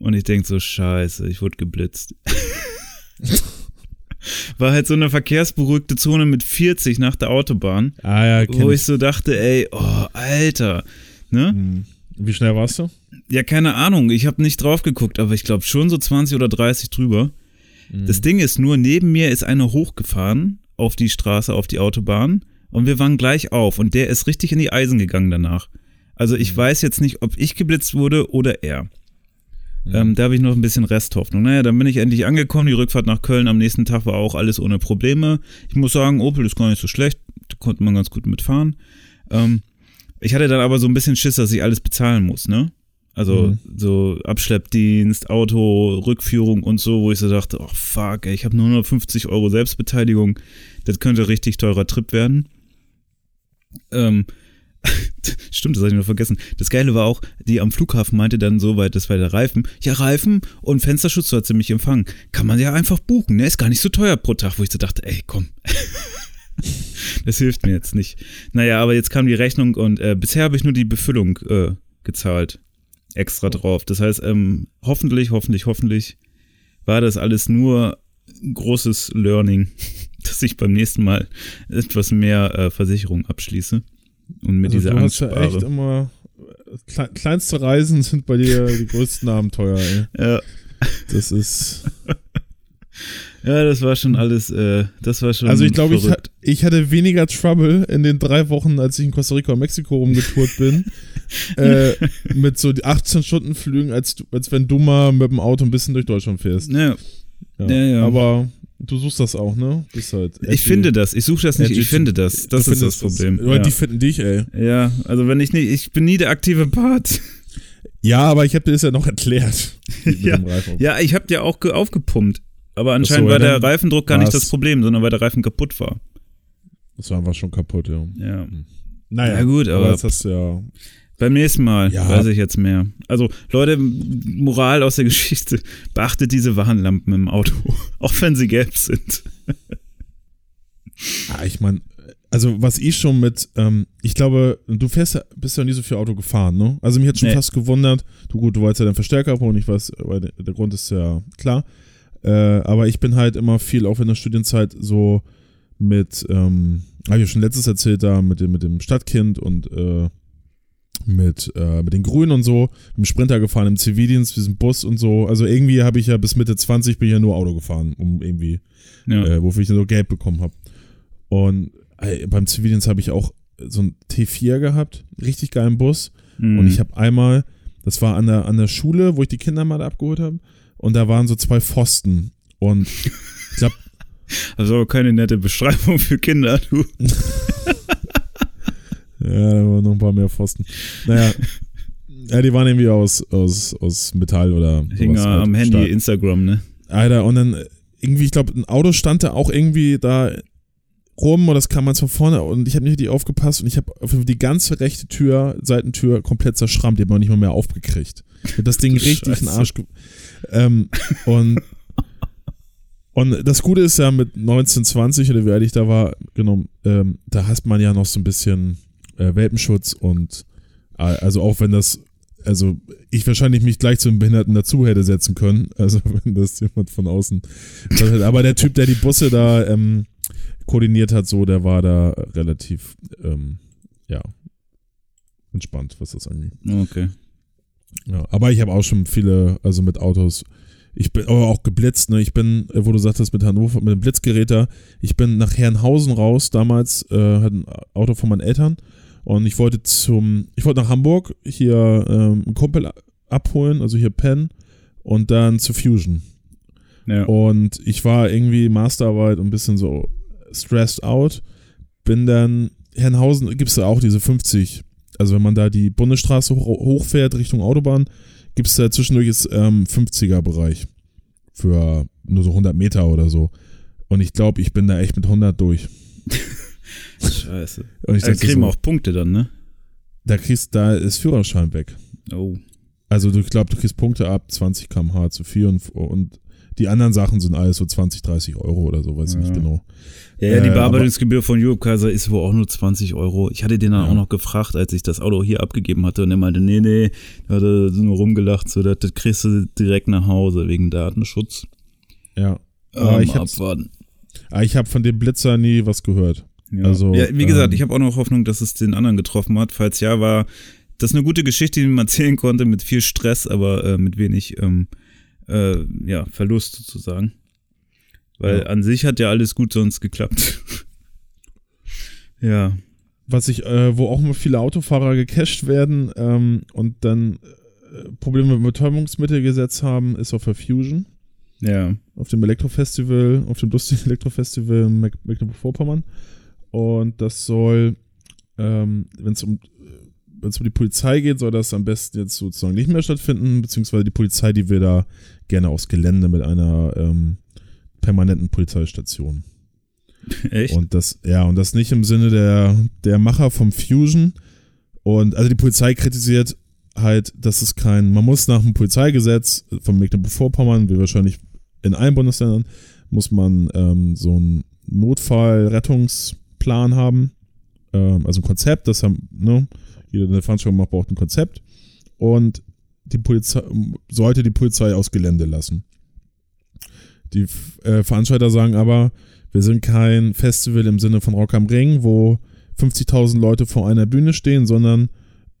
Und ich denke so, scheiße, ich wurde geblitzt. [LAUGHS] war halt so eine verkehrsberuhigte Zone mit 40 nach der Autobahn. Ah, ja, wo ich so dachte, ey, oh, Alter. Ne? Hm. Wie schnell warst du? Ja, keine Ahnung. Ich habe nicht drauf geguckt, aber ich glaube schon so 20 oder 30 drüber. Mhm. Das Ding ist nur, neben mir ist einer hochgefahren auf die Straße, auf die Autobahn und wir waren gleich auf und der ist richtig in die Eisen gegangen danach. Also ich mhm. weiß jetzt nicht, ob ich geblitzt wurde oder er. Mhm. Ähm, da habe ich noch ein bisschen Resthoffnung. Naja, dann bin ich endlich angekommen. Die Rückfahrt nach Köln am nächsten Tag war auch alles ohne Probleme. Ich muss sagen, Opel ist gar nicht so schlecht. Da konnte man ganz gut mitfahren. Ähm, ich hatte dann aber so ein bisschen Schiss, dass ich alles bezahlen muss, ne? Also mhm. so Abschleppdienst, Auto, Rückführung und so, wo ich so dachte, oh fuck, ey, ich habe nur 150 Euro Selbstbeteiligung, das könnte richtig teurer Trip werden. Ähm, [LAUGHS] Stimmt, das hatte ich noch vergessen. Das Geile war auch, die am Flughafen meinte dann so weit, das war der Reifen. Ja, Reifen und Fensterschutz hat sie mich empfangen. Kann man ja einfach buchen, ne? Ist gar nicht so teuer pro Tag, wo ich so dachte, ey, komm. [LAUGHS] das hilft mir jetzt nicht. Naja, aber jetzt kam die Rechnung und äh, bisher habe ich nur die Befüllung äh, gezahlt. Extra drauf. Das heißt, ähm, hoffentlich, hoffentlich, hoffentlich war das alles nur großes Learning, [LAUGHS] dass ich beim nächsten Mal etwas mehr äh, Versicherung abschließe und mit also dieser Angst spare. Ja echt immer kleinste Reisen sind bei dir die größten Abenteuer. Ey. Ja. Das ist [LAUGHS] Ja, das war schon alles, äh, das war schon. Also ich glaube, ich, ich, hatte weniger Trouble in den drei Wochen, als ich in Costa Rica und Mexiko rumgetourt bin, [LAUGHS] äh, mit so 18 Stunden Flügen, als, als wenn du mal mit dem Auto ein bisschen durch Deutschland fährst. Ja. Ja, ja. ja. Aber du suchst das auch, ne? Halt ich finde das. Ich suche das nicht, ich finde das. Das ist das Problem. Das, ja. Die finden dich, ey. Ja, also wenn ich nicht, ich bin nie der aktive Part. Ja, aber ich habe dir das ja noch erklärt. [LAUGHS] ja, ja, ich habe dir auch aufgepumpt. Aber anscheinend so, war der Reifendruck gar nicht das Problem, sondern weil der Reifen kaputt war. Das war einfach schon kaputt, ja. Ja. Hm. Naja, ja, gut, aber, aber jetzt hast du ja. Beim nächsten Mal ja. weiß ich jetzt mehr. Also, Leute, Moral aus der [LAUGHS] Geschichte: beachtet diese Warnlampen im Auto, [LAUGHS] auch wenn sie gelb sind. [LAUGHS] ah, ich meine, also was ich schon mit, ähm, ich glaube, du fährst, bist ja nie so viel Auto gefahren, ne? Also mich hat schon nee. fast gewundert, du gut, du wolltest ja deinen Verstärker abholen, ich weiß, weil der Grund ist ja klar. Äh, aber ich bin halt immer viel, auch in der Studienzeit, so mit, ähm, habe ich ja schon letztes erzählt, da mit dem, mit dem Stadtkind und äh, mit, äh, mit den Grünen und so, im Sprinter gefahren, im Zivildienst, diesem Bus und so. Also irgendwie habe ich ja bis Mitte 20 bin ich ja nur Auto gefahren, um irgendwie, ja. äh, wofür ich dann so Geld bekommen habe. Und äh, beim Zivildienst habe ich auch so ein T4 gehabt, richtig geilen Bus. Mhm. Und ich habe einmal, das war an der, an der Schule, wo ich die Kinder mal abgeholt habe, und da waren so zwei Pfosten. Und [LAUGHS] ich glaube. Also keine nette Beschreibung für Kinder, du. [LAUGHS] ja, da waren noch ein paar mehr Pfosten. Naja. [LAUGHS] Ja, die waren irgendwie aus, aus, aus Metall oder. Hing halt am Handy, stark. Instagram, ne? Alter, und dann irgendwie, ich glaube, ein Auto stand da auch irgendwie da rum und das kam man von vorne und ich habe nicht richtig aufgepasst und ich habe die ganze rechte Tür, Seitentür komplett zerschrammt, die habe ich nicht mal mehr aufgekriegt. Ich hab das Ding richtig in den Arsch. Ähm, und Und das Gute ist ja mit 1920 oder wie alt ich da war, genommen, ähm, da hast man ja noch so ein bisschen äh, Welpenschutz und äh, also auch wenn das, also ich wahrscheinlich mich gleich zu einem Behinderten dazu hätte setzen können, [LAUGHS] also wenn das jemand von außen. Aber der Typ, der die Busse da ähm, koordiniert hat, so, der war da relativ, ähm, ja, entspannt, was das angeht. Okay. Ja, aber ich habe auch schon viele, also mit Autos, ich bin aber auch geblitzt, ne? Ich bin, äh, wo du sagtest, mit Hannover, mit dem Blitzgeräter, ich bin nach Herrenhausen raus, damals äh, hat ein Auto von meinen Eltern und ich wollte zum, ich wollte nach Hamburg hier ähm, einen Kumpel abholen, also hier Penn und dann zu Fusion. Ja. Und ich war irgendwie Masterarbeit und ein bisschen so stressed out. Bin dann, Herrenhausen gibt es da auch diese 50, also wenn man da die Bundesstraße hoch, hochfährt Richtung Autobahn, gibt es da zwischendurch jetzt ähm, 50er-Bereich für nur so 100 Meter oder so. Und ich glaube, ich bin da echt mit 100 durch. [LAUGHS] Scheiße. Und ich Da dachte kriegen wir so, auch Punkte dann, ne? da kriegst, da ist Führerschein weg. Oh. Also du, ich glaube, du kriegst Punkte ab 20 km/h zu viel und, und die anderen Sachen sind alles so 20, 30 Euro oder so, weiß ich nicht Ja. genau. Ja, ja, die Äh, Bearbeitungsgebühr von Europe Kaiser ist wohl auch nur 20 Euro. Ich hatte den dann Ja. auch noch gefragt, als ich das Auto hier abgegeben hatte und er meinte, nee, nee, da hat er nur rumgelacht, so, das, das kriegst du direkt nach Hause wegen Datenschutz. Ja. Aber Ähm, ich abwarten. Aber ich habe von dem Blitzer nie was gehört. Ja. Also, ja, wie gesagt, ähm, ich habe auch noch Hoffnung, dass es den anderen getroffen hat. Falls ja, war das eine gute Geschichte, die man erzählen konnte, mit viel Stress, aber äh, mit wenig ähm, äh, ja, Verlust sozusagen. Weil Ja. an sich hat ja alles gut sonst geklappt. [LAUGHS] ja. Was ich, äh, wo auch immer viele Autofahrer gecasht werden ähm, und dann äh, Probleme mit Betäubungsmittelgesetz haben, ist auf der Fusion. Ja. Auf dem Elektrofestival, auf dem lustigen Elektrofestival in Meck- Mecklenburg-Vorpommern. Und das soll, ähm, wenn es um wenn es um die Polizei geht, soll das am besten jetzt sozusagen nicht mehr stattfinden, beziehungsweise die Polizei, die will da gerne aufs Gelände mit einer ähm, permanenten Polizeistation. Echt? Und das, ja, und das nicht im Sinne der, der Macher vom Fusion. Und also die Polizei kritisiert halt, dass es kein, man muss nach dem Polizeigesetz von Mecklenburg-Vorpommern, wie wahrscheinlich in allen Bundesländern, muss man ähm, so einen Notfallrettungsplan haben. Ähm, also ein Konzept, das haben, ne, jeder, der Veranstaltung macht, braucht ein Konzept. Und die Polizei, sollte die Polizei aus Gelände lassen. Die äh, Veranstalter sagen aber, wir sind kein Festival im Sinne von Rock am Ring, wo 50.000 Leute vor einer Bühne stehen, sondern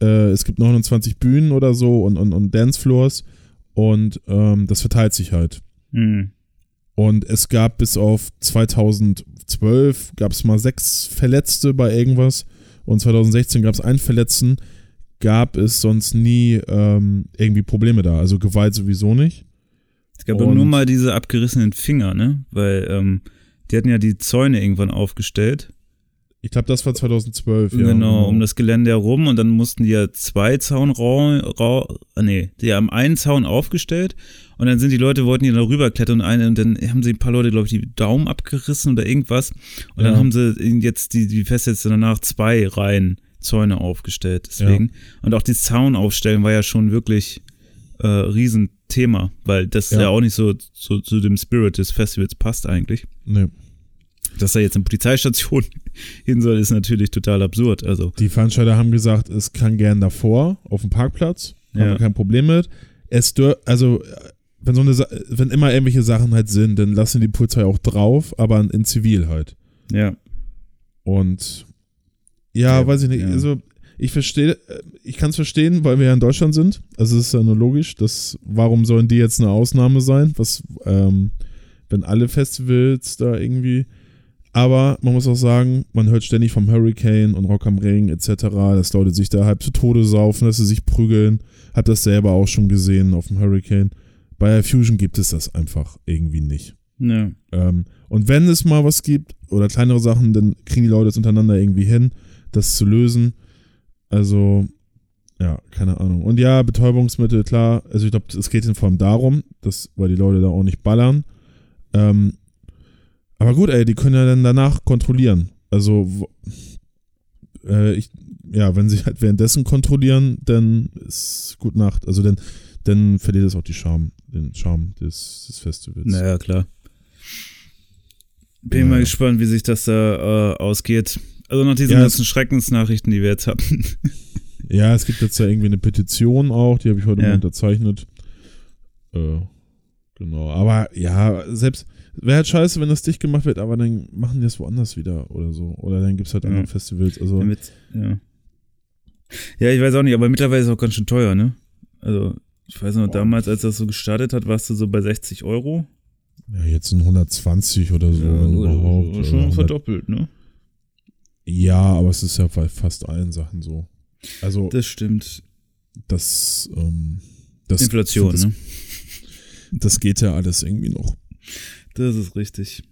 äh, es gibt 29 Bühnen oder so und, und, und Dancefloors und ähm, das verteilt sich halt. Hm. Und es gab bis auf 2012 gab es mal sechs Verletzte bei irgendwas und 2016 gab es einen Verletzten. Gab es sonst nie ähm, irgendwie Probleme da. Also Gewalt sowieso nicht. Es gab Und- aber nur mal diese abgerissenen Finger, ne? Weil ähm, die hatten ja die Zäune irgendwann aufgestellt. Ich glaube, das war 2012. Ja, genau, um das Gelände herum und dann mussten die ja zwei Zaunrau, rau, äh, nee, die haben einen Zaun aufgestellt und dann sind die Leute, wollten die da rüberklettern und, eine, und dann haben sie ein paar Leute, glaube ich, die Daumen abgerissen oder irgendwas und dann Ja. haben sie jetzt die, die Festsätze danach zwei Reihen Zäune aufgestellt, deswegen. Und auch das Zaun aufstellen war ja schon wirklich äh, Riesenthema, weil das ja, Ja. auch nicht so, so zu dem Spirit des Festivals passt eigentlich. Nee. Dass da jetzt eine Polizeistation [LAUGHS] hin soll, ist natürlich total absurd. Also, Die Veranstalter haben gesagt, es kann gern davor auf dem Parkplatz, haben Ja. wir kein Problem mit. Es dür also wenn so eine Sa wenn immer irgendwelche Sachen halt sind, dann lassen die Polizei auch drauf, aber in Zivil halt. ja. Und ja, Ja, weiß ich nicht, ja. also ich verstehe, äh, ich kann es verstehen, weil wir ja in Deutschland sind. Also es ist ja nur logisch, dass warum sollen die jetzt eine Ausnahme sein? Was, ähm, wenn alle Festivals da irgendwie. Aber man muss auch sagen, man hört ständig vom Hurricane und Rock am Ring etc., dass Leute sich da halb zu Tode saufen, dass sie sich prügeln. Hab das selber auch schon gesehen auf dem Hurricane. Bei Fusion gibt es das einfach irgendwie nicht. Ja. Ähm, und wenn es mal was gibt oder kleinere Sachen, dann kriegen die Leute es untereinander irgendwie hin, das zu lösen. Also, ja, keine Ahnung. Und ja, Betäubungsmittel, klar. Also ich glaube, es geht vor allem darum, dass, weil die Leute da auch nicht ballern. Ähm, aber gut, ey, die können ja dann danach kontrollieren. Also, äh, ich, ja, wenn sie halt währenddessen kontrollieren, dann ist gut Nacht. Also dann, dann verliert es auch die Charme, den Charme des, des Festivals. Naja, klar. Bin Ja. mal gespannt, wie sich das da äh, ausgeht. Also nach diesen Ja, ganzen Schreckensnachrichten, die wir jetzt hatten. [LAUGHS] Ja, es gibt jetzt ja irgendwie eine Petition auch, die habe ich heute Ja. mal unterzeichnet. Äh, genau, aber ja, selbst, wäre halt scheiße, wenn das dicht gemacht wird, aber dann machen die das woanders wieder oder so. Oder dann gibt es halt Ja. andere Festivals. Also, Damit, ja. ja, ich weiß auch nicht, aber mittlerweile ist es auch ganz schön teuer, ne? Also, ich weiß noch, damals, als das so gestartet hat, warst du so bei 60 Euro. ja, jetzt sind 120 oder so, wenn überhaupt. schon 100. verdoppelt, ne? Ja, aber es ist ja bei fast allen Sachen so. Also, Das stimmt. das, ähm, das, Inflation, das, ne? das geht ja alles irgendwie noch. Das ist richtig.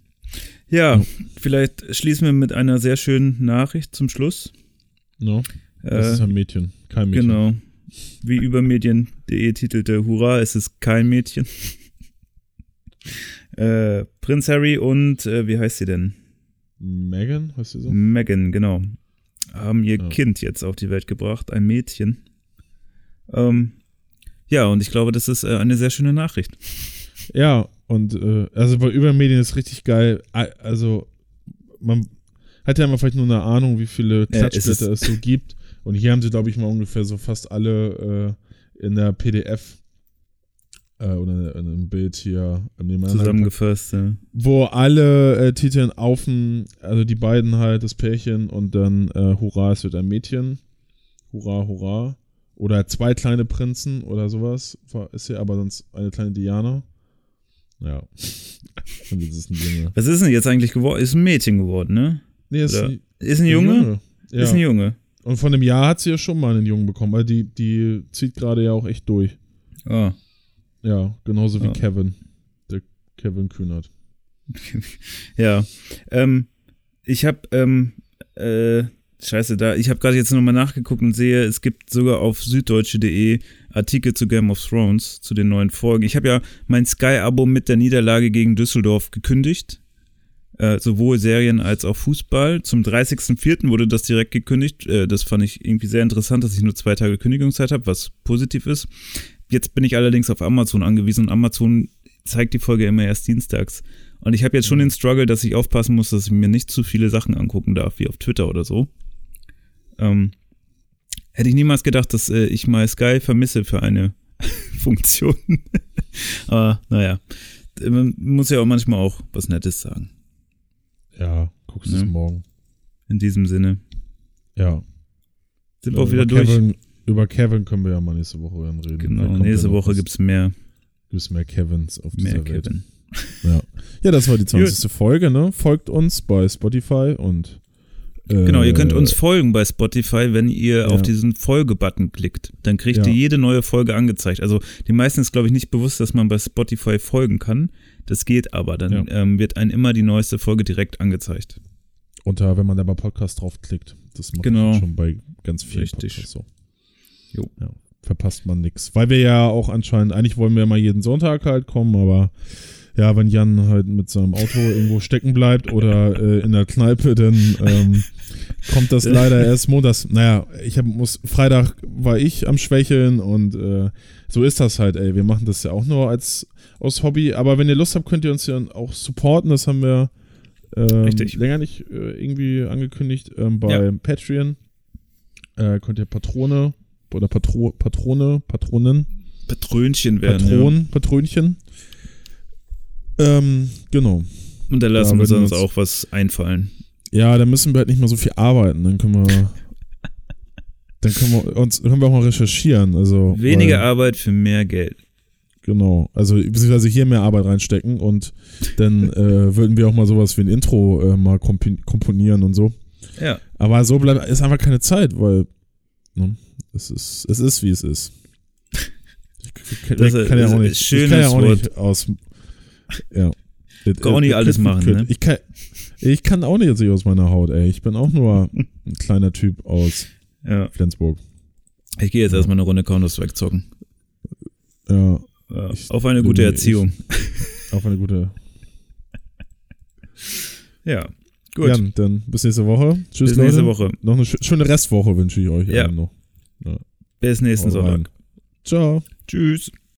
Ja, Ja. vielleicht schließen wir mit einer sehr schönen Nachricht zum Schluss. No? Das Äh, ist ein Mädchen, kein Mädchen. Genau. Wie übermedien.de titelte, Hurra, es ist kein Mädchen. [LAUGHS] äh, Prinz Harry und, äh, wie heißt sie denn? Megan, heißt sie so? Meghan, genau. Haben ihr Ja. Kind jetzt auf die Welt gebracht, ein Mädchen. Ähm, ja, und ich glaube, das ist äh, eine sehr schöne Nachricht. Ja, und äh, also bei Übermedien ist richtig geil. Also man hat ja immer vielleicht nur eine Ahnung, wie viele es Klatschblätter ist- es so gibt. Und hier haben sie, glaube ich, mal ungefähr so fast alle äh, in der PDF äh, oder in einem Bild hier Zusammengefasst. Ja. wo alle äh, Titel auf also die beiden halt, das Pärchen und dann äh, Hurra, es wird ein Mädchen. Hurra, hurra. Oder zwei kleine Prinzen oder sowas ist ja, aber sonst eine kleine Diana. Ja. [LAUGHS] und jetzt ist ein Junge. Was ist denn jetzt eigentlich geworden? Ist ein Mädchen geworden, ne? Nee, ist ein, Ist ein Junge? Ja. Ist ein Junge. Und von einem Jahr hat sie ja schon mal einen Jungen bekommen, weil die, die zieht gerade ja auch echt durch. Ah. Ja, genauso wie Ja. Kevin. Der Kevin Kühnert. [LAUGHS] Ja. Ähm, ich habe, ähm, äh, scheiße, da, ich habe gerade jetzt nochmal nachgeguckt und sehe, es gibt sogar auf süddeutsche.de Artikel zu Game of Thrones, zu den neuen Folgen. Ich habe ja mein Sky-Abo mit der Niederlage gegen Düsseldorf gekündigt. Äh, sowohl Serien als auch Fußball. Zum 30.04. wurde das direkt gekündigt. Äh, das fand ich irgendwie sehr interessant, dass ich nur zwei Tage Kündigungszeit habe, was positiv ist. Jetzt bin ich allerdings auf Amazon angewiesen und Amazon zeigt die Folge immer erst dienstags. Und ich habe jetzt schon den Struggle, dass ich aufpassen muss, dass ich mir nicht zu viele Sachen angucken darf, wie auf Twitter oder so. Ähm, hätte ich niemals gedacht, dass äh, ich mal Sky vermisse für eine [LAUGHS] Funktion. [LAUGHS] Aber naja, man muss ja auch manchmal auch was Nettes sagen. Guckst Ja. es morgen. In diesem Sinne. Ja. Sind wir auch wieder über durch. Kevin, über Kevin können wir ja mal nächste Woche dann reden. Genau, nächste Woche was- gibt's mehr, gibt's mehr Kevins auf mehr dieser Welt. Kevin. [LAUGHS] Ja. ja, das war die 20. Folge, ne? Folgt uns bei Spotify und äh, Genau, ihr könnt uns folgen bei Spotify, wenn ihr ja. auf diesen Folge-Button klickt. Dann kriegt Ja. ihr jede neue Folge angezeigt. Also den meisten ist, glaube ich, nicht bewusst, dass man bei Spotify folgen kann. Das geht aber. Dann Ja. ähm, wird einem immer die neueste Folge direkt angezeigt. Unter, wenn man da bei Podcast draufklickt. Das macht Genau. man schon bei ganz vielen Richtig. Podcasts so. Jo. Ja, verpasst man nix. Weil wir ja auch anscheinend, eigentlich wollen wir mal jeden Sonntag halt kommen, aber ja, wenn Jan halt mit seinem Auto irgendwo stecken bleibt oder äh, in der Kneipe, dann ähm, kommt das [LAUGHS] leider erst montags. Naja, ich hab, muss, Freitag war ich am Schwächeln und äh, so ist das halt, ey. Wir machen das ja auch nur als aus Hobby, aber wenn ihr Lust habt, könnt ihr uns ja auch supporten. Das haben wir ähm, Richtig. länger nicht äh, irgendwie angekündigt ähm, bei Ja. Patreon. Äh, könnt ihr Patrone oder Patro, Patrone, Patronen, Patrönchen werden. Patron, Patrönchen. Ähm, genau. Ja. Und da lassen Ja, wir uns auch was einfallen. Ja, dann müssen wir halt nicht mehr so viel arbeiten. Dann können wir. [LAUGHS] dann können wir uns können wir auch mal recherchieren. Also, Weniger Arbeit für mehr Geld. Genau. Also beziehungsweise hier mehr Arbeit reinstecken und dann äh, würden wir auch mal sowas wie ein Intro äh, mal komponieren und so. Ja. Aber so bleibt ist einfach keine Zeit, weil ne, es ist es ist wie es ist. Ich, kann- Das ich kann ja auch nicht, ich kann ja auch Wort. nicht aus ja. It- Kann auch nicht it alles machen, ne? Ich kann ich kann auch nicht jetzt aus meiner Haut, ey. Ich bin auch nur ein kleiner Typ aus Ja. Flensburg. Ich gehe jetzt erstmal eine Runde Counter-Strike zocken. Ja, Ja. Ich Auf eine gute ich- Erziehung. auf eine gute. [LAUGHS] Ja. Gut. Ja, dann bis nächste Woche. Tschüss, Bis Leute. nächste Woche. Noch eine schö- schöne Restwoche wünsche ich euch Ja. noch. Bis nächsten. Sonntag. Ciao. Tschüss.